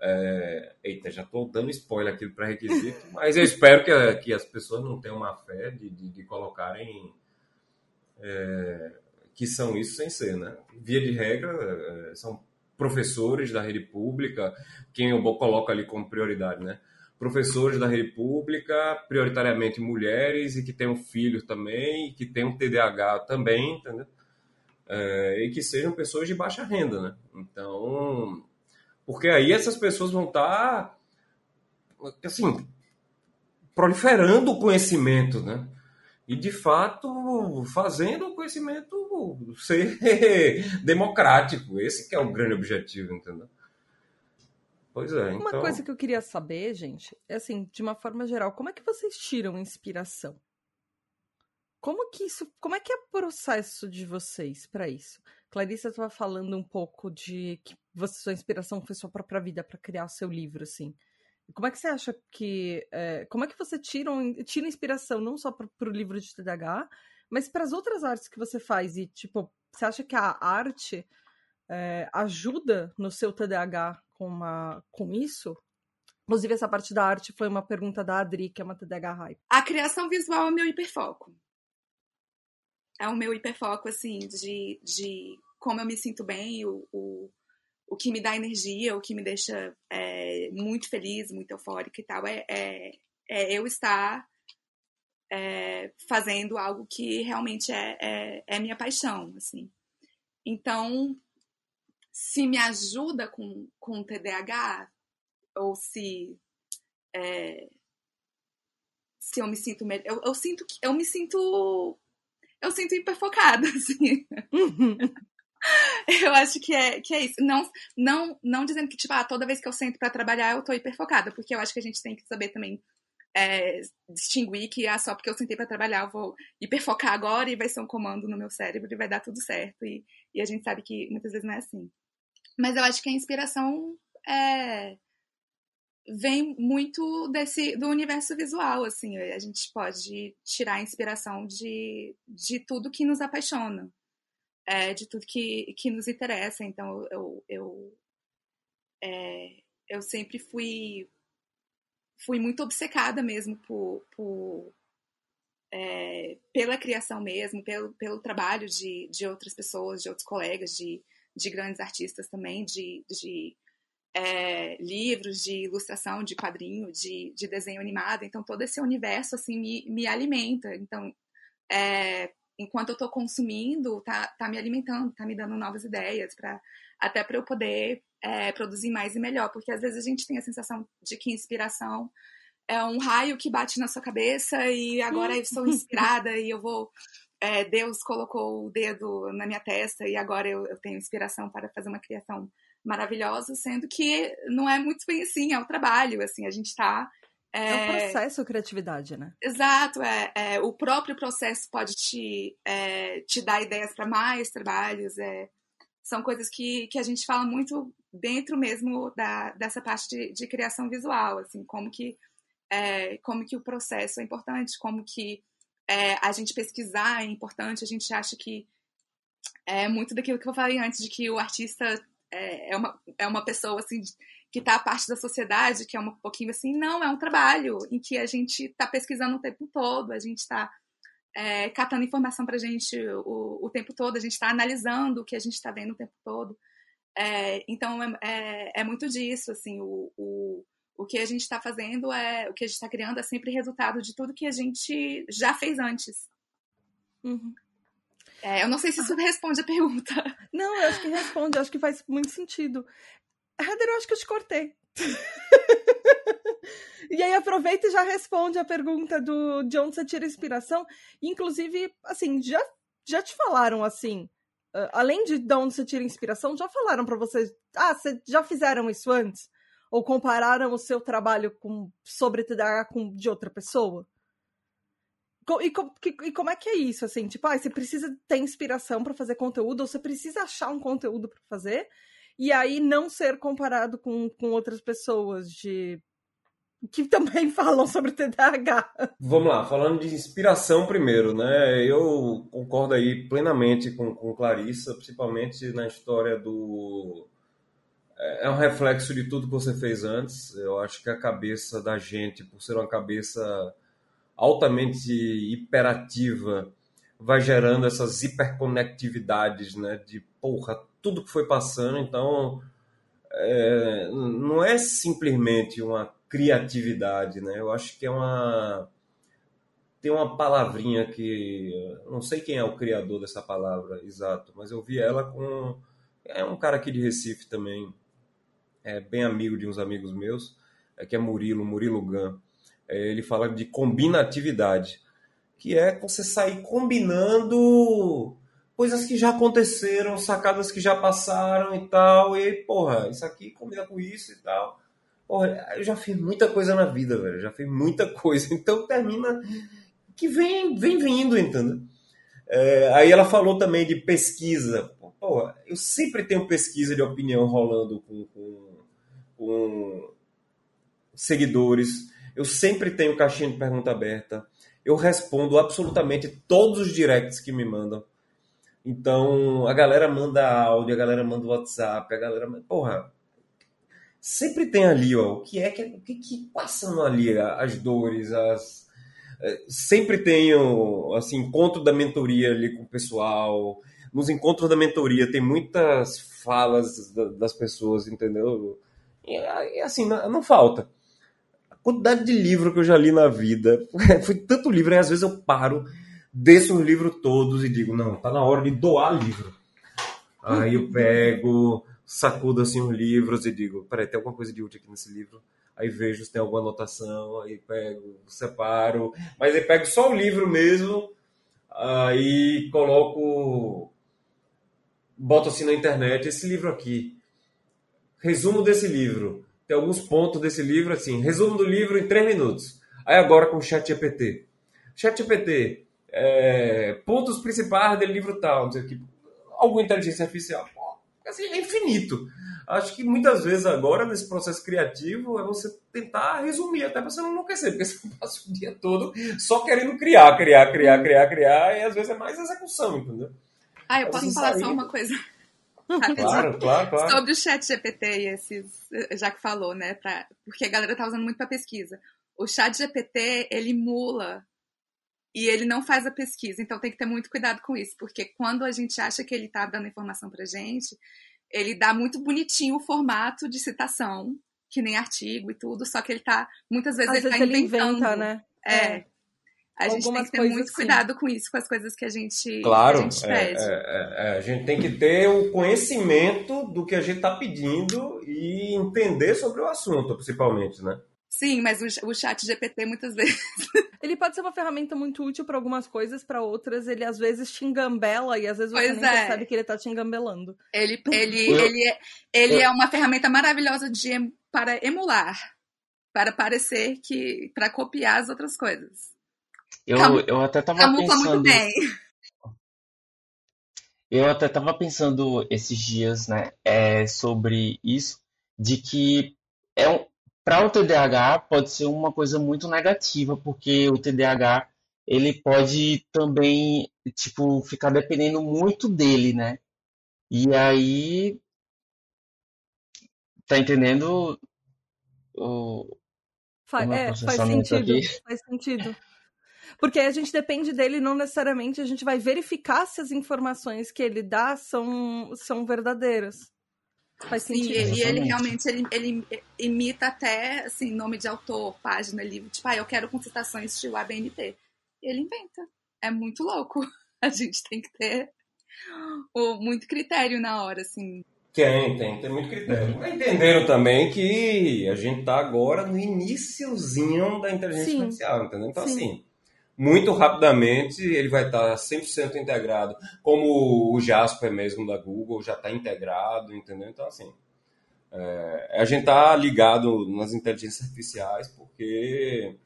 é... Eita, já estou dando spoiler aqui do pré-requisito, mas eu espero que, que as pessoas não tenham uma fé de, de, de colocarem é... que são isso sem ser, né? Via de regra, é... são professores da rede pública, quem eu coloco ali como prioridade, né? Professores da rede pública, prioritariamente mulheres e que tenham filhos também, e que tenham TDAH também, entendeu? É, e que sejam pessoas de baixa renda, né? Então, porque aí essas pessoas vão estar, tá, assim, proliferando o conhecimento, né? E, de fato, fazendo o conhecimento ser democrático. Esse que é o grande objetivo, entendeu? Pois é, Uma então... coisa que eu queria saber, gente, é assim, de uma forma geral, como é que vocês tiram inspiração? Como que isso, como é que é o processo de vocês para isso? Clarissa estava falando um pouco de que você, sua inspiração foi sua própria vida para criar o seu livro, assim. Como é que você acha que. É, como é que você tira, tira inspiração não só para o livro de TDAH, mas para as outras artes que você faz? E, tipo, você acha que a arte é, ajuda no seu TDAH com, uma, com isso? Inclusive, essa parte da arte foi uma pergunta da Adri, que é uma TDAH hype. A criação visual é o meu hiperfoco. É o meu hiperfoco, assim, de, de como eu me sinto bem, o, o, o que me dá energia, o que me deixa é, muito feliz, muito eufórica e tal, é, é, é eu estar é, fazendo algo que realmente é, é, é, minha paixão, assim. Então, se me ajuda com, com o TDAH, ou se é, se eu me sinto melhor, eu, eu sinto que eu me sinto eu sinto hiperfocada, assim. Eu acho que é, que é isso. Não, não, não dizendo que, tipo, ah, toda vez que eu sento para trabalhar eu tô hiperfocada, porque eu acho que a gente tem que saber também é, distinguir que ah, só porque eu sentei para trabalhar eu vou hiperfocar agora e vai ser um comando no meu cérebro e vai dar tudo certo. E, e a gente sabe que muitas vezes não é assim. Mas eu acho que a inspiração é, vem muito desse do universo visual, assim. A gente pode tirar a inspiração de, de tudo que nos apaixona é, de tudo que, que nos interessa. Então, eu, eu, é, eu sempre fui, fui muito obcecada mesmo por, por é, pela criação mesmo, pelo, pelo trabalho de, de outras pessoas, de outros colegas, de, de grandes artistas também, de, de é, livros, de ilustração, de quadrinho, de, de desenho animado. Então, todo esse universo, assim, me, me alimenta. Então, é, enquanto eu estou consumindo, tá, tá me alimentando, tá me dando novas ideias, para até para eu poder é, produzir mais e melhor, porque às vezes a gente tem a sensação de que inspiração é um raio que bate na sua cabeça e agora eu estou inspirada e eu vou. É, Deus colocou o dedo na minha testa e agora eu, eu tenho inspiração para fazer uma criação maravilhosa, sendo que não é muito bem assim, é o trabalho, assim, a gente está É, é um processo criatividade, né? Exato, é, é, o próprio processo pode te, é, te dar ideias para mais trabalhos. É, são coisas que, que a gente fala muito dentro mesmo da, dessa parte de, de criação visual, assim, como que, é, como que o processo é importante, como que é, a gente pesquisar é importante, a gente acha que é muito daquilo que eu falei antes, de que o artista é, é uma, é uma pessoa assim que está parte da sociedade, que é um pouquinho assim, não, é um trabalho em que a gente está pesquisando o tempo todo, a gente está é, catando informação para a gente o, o, tempo todo, a gente está analisando o que a gente está vendo o tempo todo. É, então, é, é, é, muito disso, assim, o, o, o que a gente está fazendo, é o que a gente está criando é sempre resultado de tudo que a gente já fez antes. Uhum. É, eu não sei se isso responde a pergunta. Não, eu acho que responde, eu acho que faz muito sentido. Heather, eu acho que eu te cortei. e aí aproveita e já responde a pergunta do de onde você tira inspiração. Inclusive, assim, já, já te falaram assim, uh, além de de onde você tira inspiração, já falaram para você, ah, vocês já fizeram isso antes? Ou compararam o seu trabalho com sobre TDAH com de outra pessoa? E, e, como é que é isso, assim? Tipo, ah, você precisa ter inspiração para fazer conteúdo, ou você precisa achar um conteúdo para fazer, e aí não ser comparado com, com outras pessoas de que também falam sobre TDAH. Vamos lá, falando de inspiração primeiro, né? Eu concordo aí plenamente com, com Clarissa, principalmente na história do. É, é um reflexo de tudo que você fez antes. Eu acho que a cabeça da gente, por ser uma cabeça altamente hiperativa, vai gerando essas hiperconectividades, né? De porra, tudo que foi passando. Então, é, não é simplesmente uma criatividade, né? Eu acho que é uma tem uma palavrinha que não sei quem é o criador dessa palavra, exato, mas eu vi ela com é um cara aqui de Recife também, é bem amigo de uns amigos meus, é que é Murilo, Murilo Gan. É, ele fala de combinatividade, que é você sair combinando coisas que já aconteceram, sacadas que já passaram e tal. E, porra, isso aqui combina com isso e tal. Porra, eu já fiz muita coisa na vida, velho. Já fiz muita coisa. Então termina que vem, vem vindo, entendeu? É, aí ela falou também de pesquisa. Porra, eu sempre tenho pesquisa de opinião rolando com, com, com seguidores. Eu sempre tenho caixinha de pergunta aberta. Eu respondo absolutamente todos os directs que me mandam. Então, a galera manda áudio, a galera manda WhatsApp, a galera. Porra, sempre tem ali, ó, o que é que, o que, que passam ali, as dores, as. É, sempre tem, assim, encontro da mentoria ali com o pessoal. Nos encontros da mentoria tem muitas falas das pessoas, entendeu? E, assim, não, não falta. A quantidade de livro que eu já li na vida, foi tanto livro, e às vezes eu paro desço os livros todos e digo, não, tá na hora de doar livro. Aí eu pego, sacudo assim os livros e digo, peraí, tem alguma coisa de útil aqui nesse livro? Aí vejo se tem alguma anotação, aí pego, separo, mas aí pego só o livro mesmo, aí coloco, boto assim na internet, esse livro aqui, resumo desse livro, tem alguns pontos desse livro assim, resumo do livro em três minutos. Aí agora com o chat GPT. Chat GPT, é, pontos principais do livro tal, não sei o que. Alguma inteligência artificial. Assim, é infinito. Acho que muitas vezes agora, nesse processo criativo, é você tentar resumir, até para você não enlouquecer, porque você passa o dia todo só querendo criar, criar, criar, criar, criar, e às vezes é mais execução, entendeu? Ah, eu posso falar só uma coisa? Claro, claro, claro. Sobre o chat GPT e esses, já que falou, né? Pra, porque a galera tá usando muito para pesquisa. O chat GPT, ele emula e ele não faz a pesquisa. Então tem que ter muito cuidado com isso, porque quando a gente acha que ele está dando informação para gente, ele dá muito bonitinho o formato de citação, que nem artigo e tudo, só que ele está muitas vezes Às ele está inventando. Ele inventa, né? É. é. A gente tem que ter muito assim. cuidado com isso, com as coisas que a gente, claro, a gente é, pede. É, é, é, a gente tem que ter o conhecimento do que a gente está pedindo e entender sobre o assunto, principalmente, né? Sim, mas o, o chat GPT muitas vezes. Ele pode ser uma ferramenta muito útil para algumas coisas, para outras ele às vezes te engambela e às vezes você pois nem é. percebe que ele tá te engambelando. Ele, ele, ele, é, ele é uma ferramenta maravilhosa de, para emular. para parecer que. para copiar as outras coisas. Eu, eu até tava pensando. muito bem. Eu até tava pensando esses dias, né, é, sobre isso, de que é um, para o TDAH pode ser uma coisa muito negativa, porque o TDAH ele pode também, tipo, ficar dependendo muito dele, né? E aí, tá entendendo o, Faz, é, faz sentido. Aqui? Faz sentido. Porque a gente depende dele, não necessariamente a gente vai verificar se as informações que ele dá são, são verdadeiras. Faz sentido. E, e ele realmente ele, ele, imita até assim, nome de autor, página, livro. Tipo, ah, eu quero com citações estilo ABNT. E ele inventa. É muito louco. A gente tem que ter o, muito critério na hora, assim. Tem, tem, tem muito critério. Mas entenderam também que a gente tá agora no iníciozinho da inteligência Sim. artificial, entendeu? Então, Sim. assim, muito rapidamente ele vai estar 100% integrado, como o Jasper mesmo da Google já está integrado, entendeu? Então, assim, é, a gente está ligado nas inteligências artificiais porque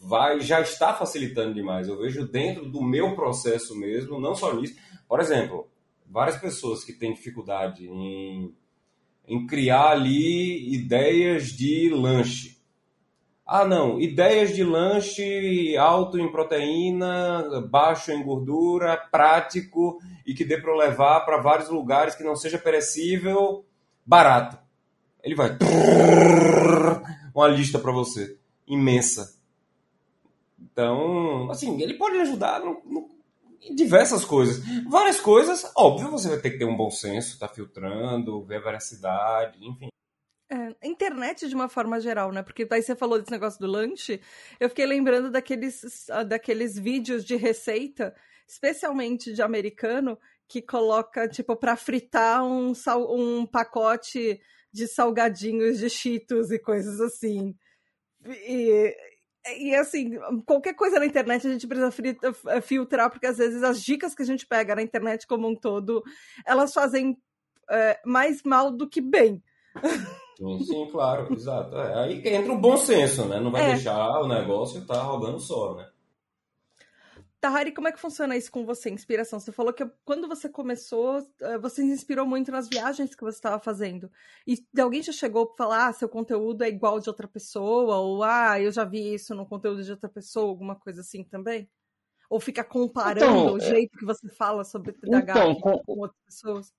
vai já está facilitando demais. Eu vejo dentro do meu processo mesmo, não só nisso. Por exemplo, várias pessoas que têm dificuldade em, em criar ali ideias de lanche ah, não, ideias de lanche alto em proteína, baixo em gordura, prático e que dê para levar para vários lugares que não seja perecível, barato. Ele vai uma lista para você imensa. Então, assim, ele pode ajudar no, no, em diversas coisas. Várias coisas, óbvio, você vai ter que ter um bom senso, tá filtrando, ver a veracidade, enfim. É, internet de uma forma geral, né? Porque daí você falou desse negócio do lanche, eu fiquei lembrando daqueles, ah, daqueles vídeos de receita, especialmente de americano, que coloca, tipo, para fritar um, sal, um pacote de salgadinhos de cheetos e coisas assim. E, e assim, qualquer coisa na internet a gente precisa eh, filtrar, porque às vezes as dicas que a gente pega na internet como um todo, elas fazem é, mais mal do que bem. Sim, sim, claro, exato. É, aí entra o bom senso, né? Não vai é. deixar o negócio estar tá rodando só, né? Tahari, como é que funciona isso com você, inspiração? Você falou que quando você começou, eh, você se inspirou muito nas viagens que você estava fazendo. E alguém já chegou para falar, ah, seu conteúdo é igual de outra pessoa, ou ah, eu já vi isso no conteúdo de outra pessoa, alguma coisa assim também? Ou fica comparando então, o é jeito que você fala sobre TDAH então, com, com outras pessoas?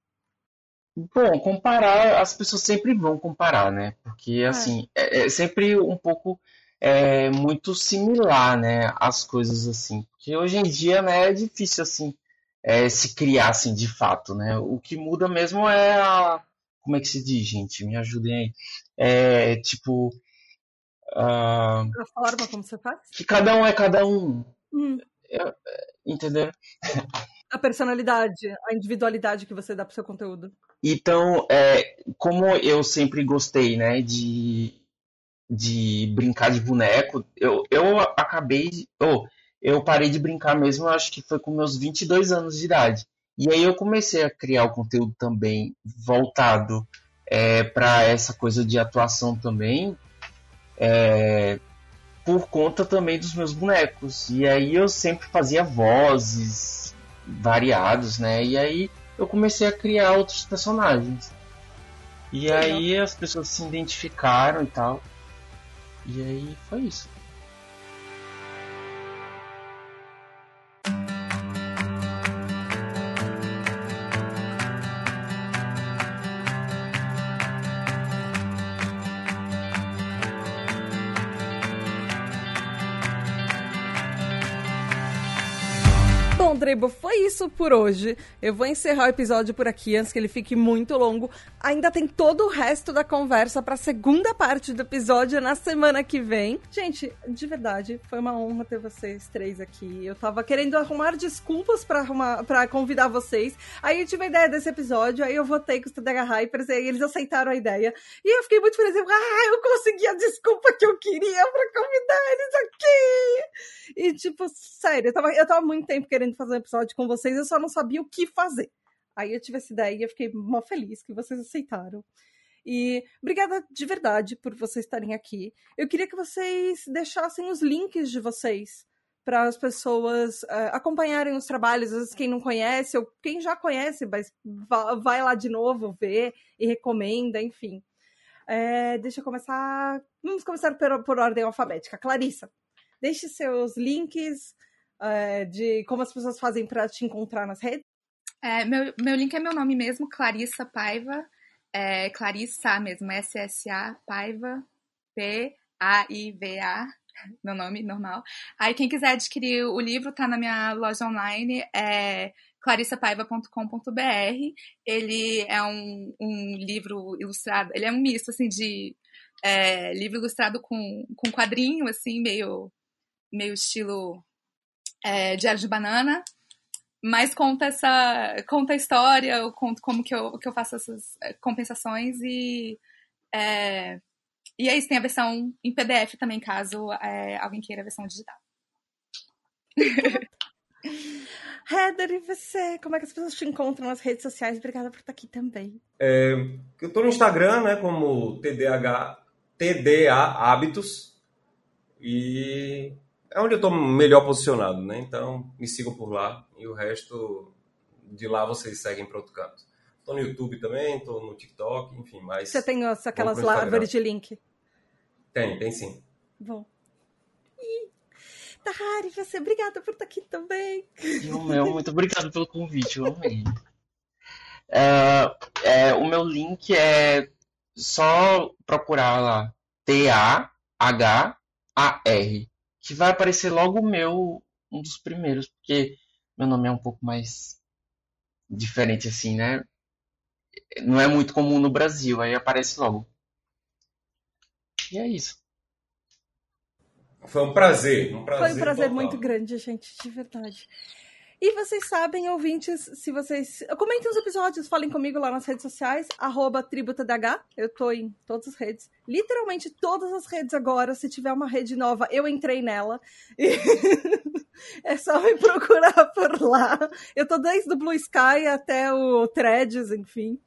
Bom, comparar, as pessoas sempre vão comparar, né? Porque, é. assim, é, é sempre um pouco é, muito similar, né? As coisas, assim. Porque hoje em dia, né, é difícil, assim, é, se criar, assim, de fato, né? O que muda mesmo é a... Como é que se diz, gente? Me ajudem aí. É, tipo... Uh, a forma como você faz? Que cada um é cada um. Hum. É, entendeu? A personalidade, a individualidade que você dá pro seu conteúdo. Então, é, como eu sempre gostei, né, de, de brincar de boneco, eu, eu acabei, oh, eu parei de brincar mesmo, acho que foi com meus 22 anos de idade. E aí eu comecei a criar o conteúdo também voltado é, para essa coisa de atuação também, é, por conta também dos meus bonecos. E aí eu sempre fazia vozes variados, né? E aí eu comecei a criar outros personagens. E aí as pessoas se identificaram e tal. E aí foi isso. Drebo, foi isso por hoje. Eu vou encerrar o episódio por aqui antes que ele fique muito longo. Ainda tem todo o resto da conversa para a segunda parte do episódio na semana que vem. Gente, de verdade, foi uma honra ter vocês três aqui. Eu tava querendo arrumar desculpas para para convidar vocês. Aí eu tive a ideia desse episódio, aí eu votei com os TDH Hypers e eles aceitaram a ideia. E eu fiquei muito feliz. Eu, ah, eu consegui a desculpa que eu queria para convidar eles aqui. E tipo, sério, eu tava, eu tava muito tempo querendo fazer um episódio com vocês, eu só não sabia o que fazer. Aí eu tive essa ideia e fiquei mó feliz que vocês aceitaram. E obrigada de verdade por vocês estarem aqui. Eu queria que vocês deixassem os links de vocês para as pessoas uh, acompanharem os trabalhos, às vezes quem não conhece ou quem já conhece, mas vai lá de novo ver e recomenda, enfim. É, deixa eu começar. Vamos começar por, por ordem alfabética. Clarissa, deixe seus links é, de como as pessoas fazem para te encontrar nas redes. É, meu, meu link é meu nome mesmo, Clarissa Paiva. É Clarissa mesmo, S-S-A Paiva, P-A-I-V-A meu nome normal. Aí quem quiser adquirir o livro tá na minha loja online, é clarissapaiva.com.br. Ele é um, um livro ilustrado, ele é um misto assim de é, livro ilustrado com, com quadrinho, assim, meio, meio estilo é, Diário de Banana. Mas conta essa. conta a história, eu conto como que eu, que eu faço essas é, compensações e é, e é isso, tem a versão em PDF também, caso é, alguém queira a versão digital. Heather, e você? Como é que as pessoas te encontram nas redes sociais? Obrigada por estar aqui também. É, eu estou no Instagram, né, como TDH, TDA Hábitos, e é onde eu estou melhor posicionado, né? Então, me sigam por lá, e o resto de lá vocês seguem para outro canto. Tô no YouTube também, tô no TikTok, enfim, mas. Você tem aquelas árvores de link? Tem, tem sim. Bom. E... Tahari, você, obrigada por estar aqui também. Eu, meu, muito obrigado pelo convite, eu amei. É, é, o meu link é só procurar lá T-A-H-A-R, que vai aparecer logo o meu, um dos primeiros, porque meu nome é um pouco mais diferente assim, né? não é muito comum no Brasil, aí aparece logo. E é isso. Foi um prazer, um prazer. Foi um prazer total. muito grande, gente, de verdade. E vocês sabem, ouvintes, se vocês. Comentem os episódios, falem comigo lá nas redes sociais, tributadh. Eu tô em todas as redes. Literalmente todas as redes agora. Se tiver uma rede nova, eu entrei nela. E... é só me procurar por lá. Eu tô desde o Blue Sky até o Threads, enfim.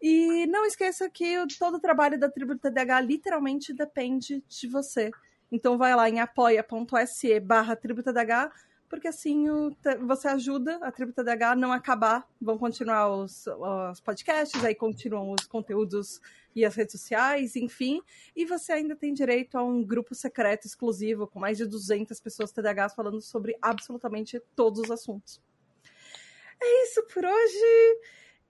E não esqueça que todo o trabalho da Tribo TDH literalmente depende de você. Então vai lá em apoia.se barra TribuTDH, porque assim o, você ajuda a Tribo TDH a não acabar. Vão continuar os, os podcasts, aí continuam os conteúdos e as redes sociais, enfim. E você ainda tem direito a um grupo secreto exclusivo com mais de 200 pessoas TDHs falando sobre absolutamente todos os assuntos. É isso por hoje.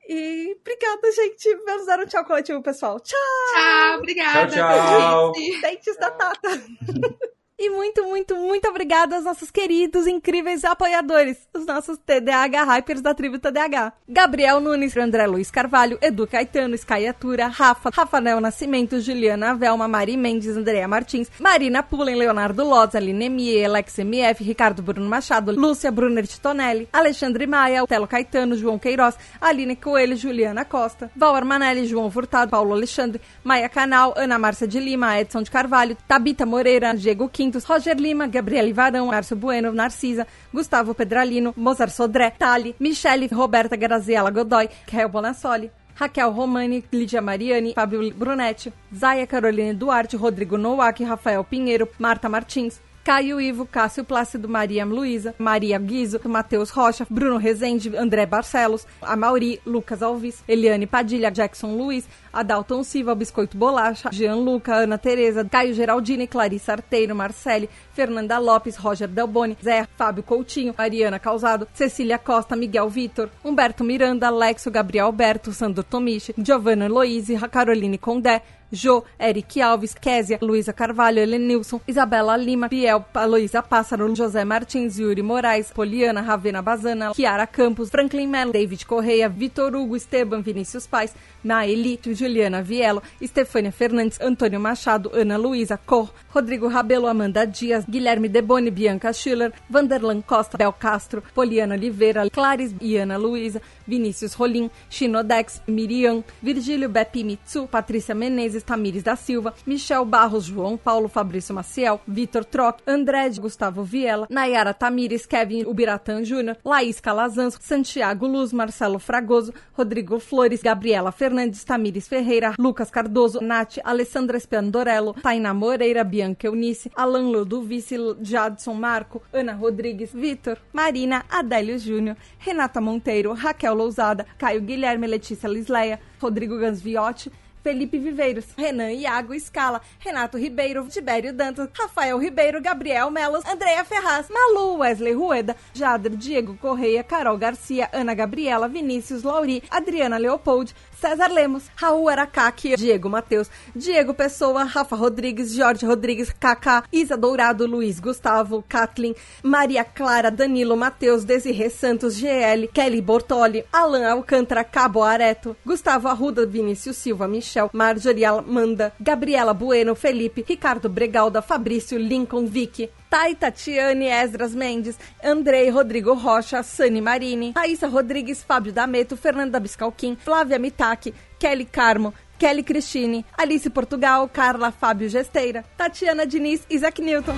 E obrigada, gente. Vamos dar um tchau coletivo, pessoal. Tchau! Tchau, obrigada. Tchau, tchau. Dentes da Tata. E muito, muito, muito obrigada aos nossos queridos, incríveis apoiadores, os nossos TDAH Hypers da tribo TDAH. Gabriel Nunes, André Luiz Carvalho, Edu Caetano, Skyatura, Rafa, Rafael Nascimento, Juliana Velma, Mari Mendes, Andrea Martins, Marina Pullen, Leonardo Loz, Aline Mie, Alex MF, Ricardo Bruno Machado, Lúcia Brunner Titonelli, Alexandre Maia, Telo Caetano, João Queiroz, Aline Coelho, Juliana Costa, Val Armanelli, João Furtado, Paulo Alexandre, Maia Canal, Ana Márcia de Lima, Edson de Carvalho, Tabita Moreira, Diego Roger Lima, Gabriele Varão, Márcio Bueno, Narcisa, Gustavo Pedralino, Mozart Sodré, Tali, Michele, Roberta Graziella Godoy, Rael Bonassoli, Raquel Romani, Lídia Mariani, Fábio Brunetti, Zaya Caroline Duarte, Rodrigo Nowak, Rafael Pinheiro, Marta Martins, Caio Ivo, Cássio Plácido, Maria Luísa, Maria Guizo, Matheus Rocha, Bruno Rezende, André Barcelos, Amauri, Lucas Alves, Eliane Padilha, Jackson Luiz, Adalton Silva, Biscoito Bolacha, Jean Luca, Ana Tereza, Caio Geraldini, Clarissa Arteiro, Marcele, Fernanda Lopes, Roger Delboni, Zé, Fábio Coutinho, Ariana Causado, Cecília Costa, Miguel Vitor, Humberto Miranda, Alexo, Gabriel Alberto, Sandro Tomichi, Giovanna Loise, Caroline Condé, Jo, Eric Alves, Késia, Luísa Carvalho, Helenilson, Isabela Lima, Biel, Aloísa Pássaro, José Martins, Yuri Moraes, Poliana, Ravena Bazana, Kiara Campos, Franklin Mello, David Correia, Vitor Hugo, Esteban, Vinícius Pais, Naeli, Juliana Vielo, Estefânia Fernandes, Antônio Machado, Ana Luísa Cor, Rodrigo Rabelo, Amanda Dias, Guilherme Deboni, Bianca Schiller, Vanderlan Costa, Bel Castro, Poliana Oliveira, Clares e Ana Luísa, Vinícius Rolim, Shinodex, Miriam, Virgílio Bepi Mitsu, Patrícia Menezes, Tamires da Silva, Michel Barros, João Paulo, Fabrício Maciel, Vitor Troc, André de Gustavo Viela, Nayara Tamires, Kevin Ubiratã Júnior, Laís Calazans, Santiago Luz, Marcelo Fragoso, Rodrigo Flores, Gabriela Fernandes, Tamires Ferreira, Lucas Cardoso, Nath, Alessandra Espandorello, Tainá Moreira, Bianca Eunice, Alan Ludovice, Jadson Marco, Ana Rodrigues, Vitor, Marina, Adélio Júnior, Renata Monteiro, Raquel Lousada, Caio Guilherme, Letícia Lisleia, Rodrigo Gansviotti, Felipe Viveiros, Renan Iago Scala, Renato Ribeiro, Tibério Dantas, Rafael Ribeiro, Gabriel Melos, Andréa Ferraz, Malu, Wesley Rueda, Jadro, Diego Correia, Carol Garcia, Ana Gabriela, Vinícius Lauri, Adriana Leopold, César Lemos, Raul Aracaki, Diego Matheus, Diego Pessoa, Rafa Rodrigues, Jorge Rodrigues, Kaká, Isa Dourado, Luiz Gustavo, Kathleen, Maria Clara, Danilo Matheus, Desirê Santos, GL, Kelly Bortoli, Alan Alcântara, Cabo Areto, Gustavo Arruda, Vinícius Silva, Michel, Marjorie Amanda, Gabriela Bueno, Felipe, Ricardo Bregalda, Fabrício, Lincoln, Vicky, Thay Tatiane Esdras Mendes, Andrei Rodrigo Rocha, Sani Marini, Raíssa Rodrigues, Fábio Dameto, Fernanda Biscalquim, Flávia Mitaki, Kelly Carmo, Kelly Cristine, Alice Portugal, Carla Fábio Gesteira, Tatiana Diniz e Isaac Newton.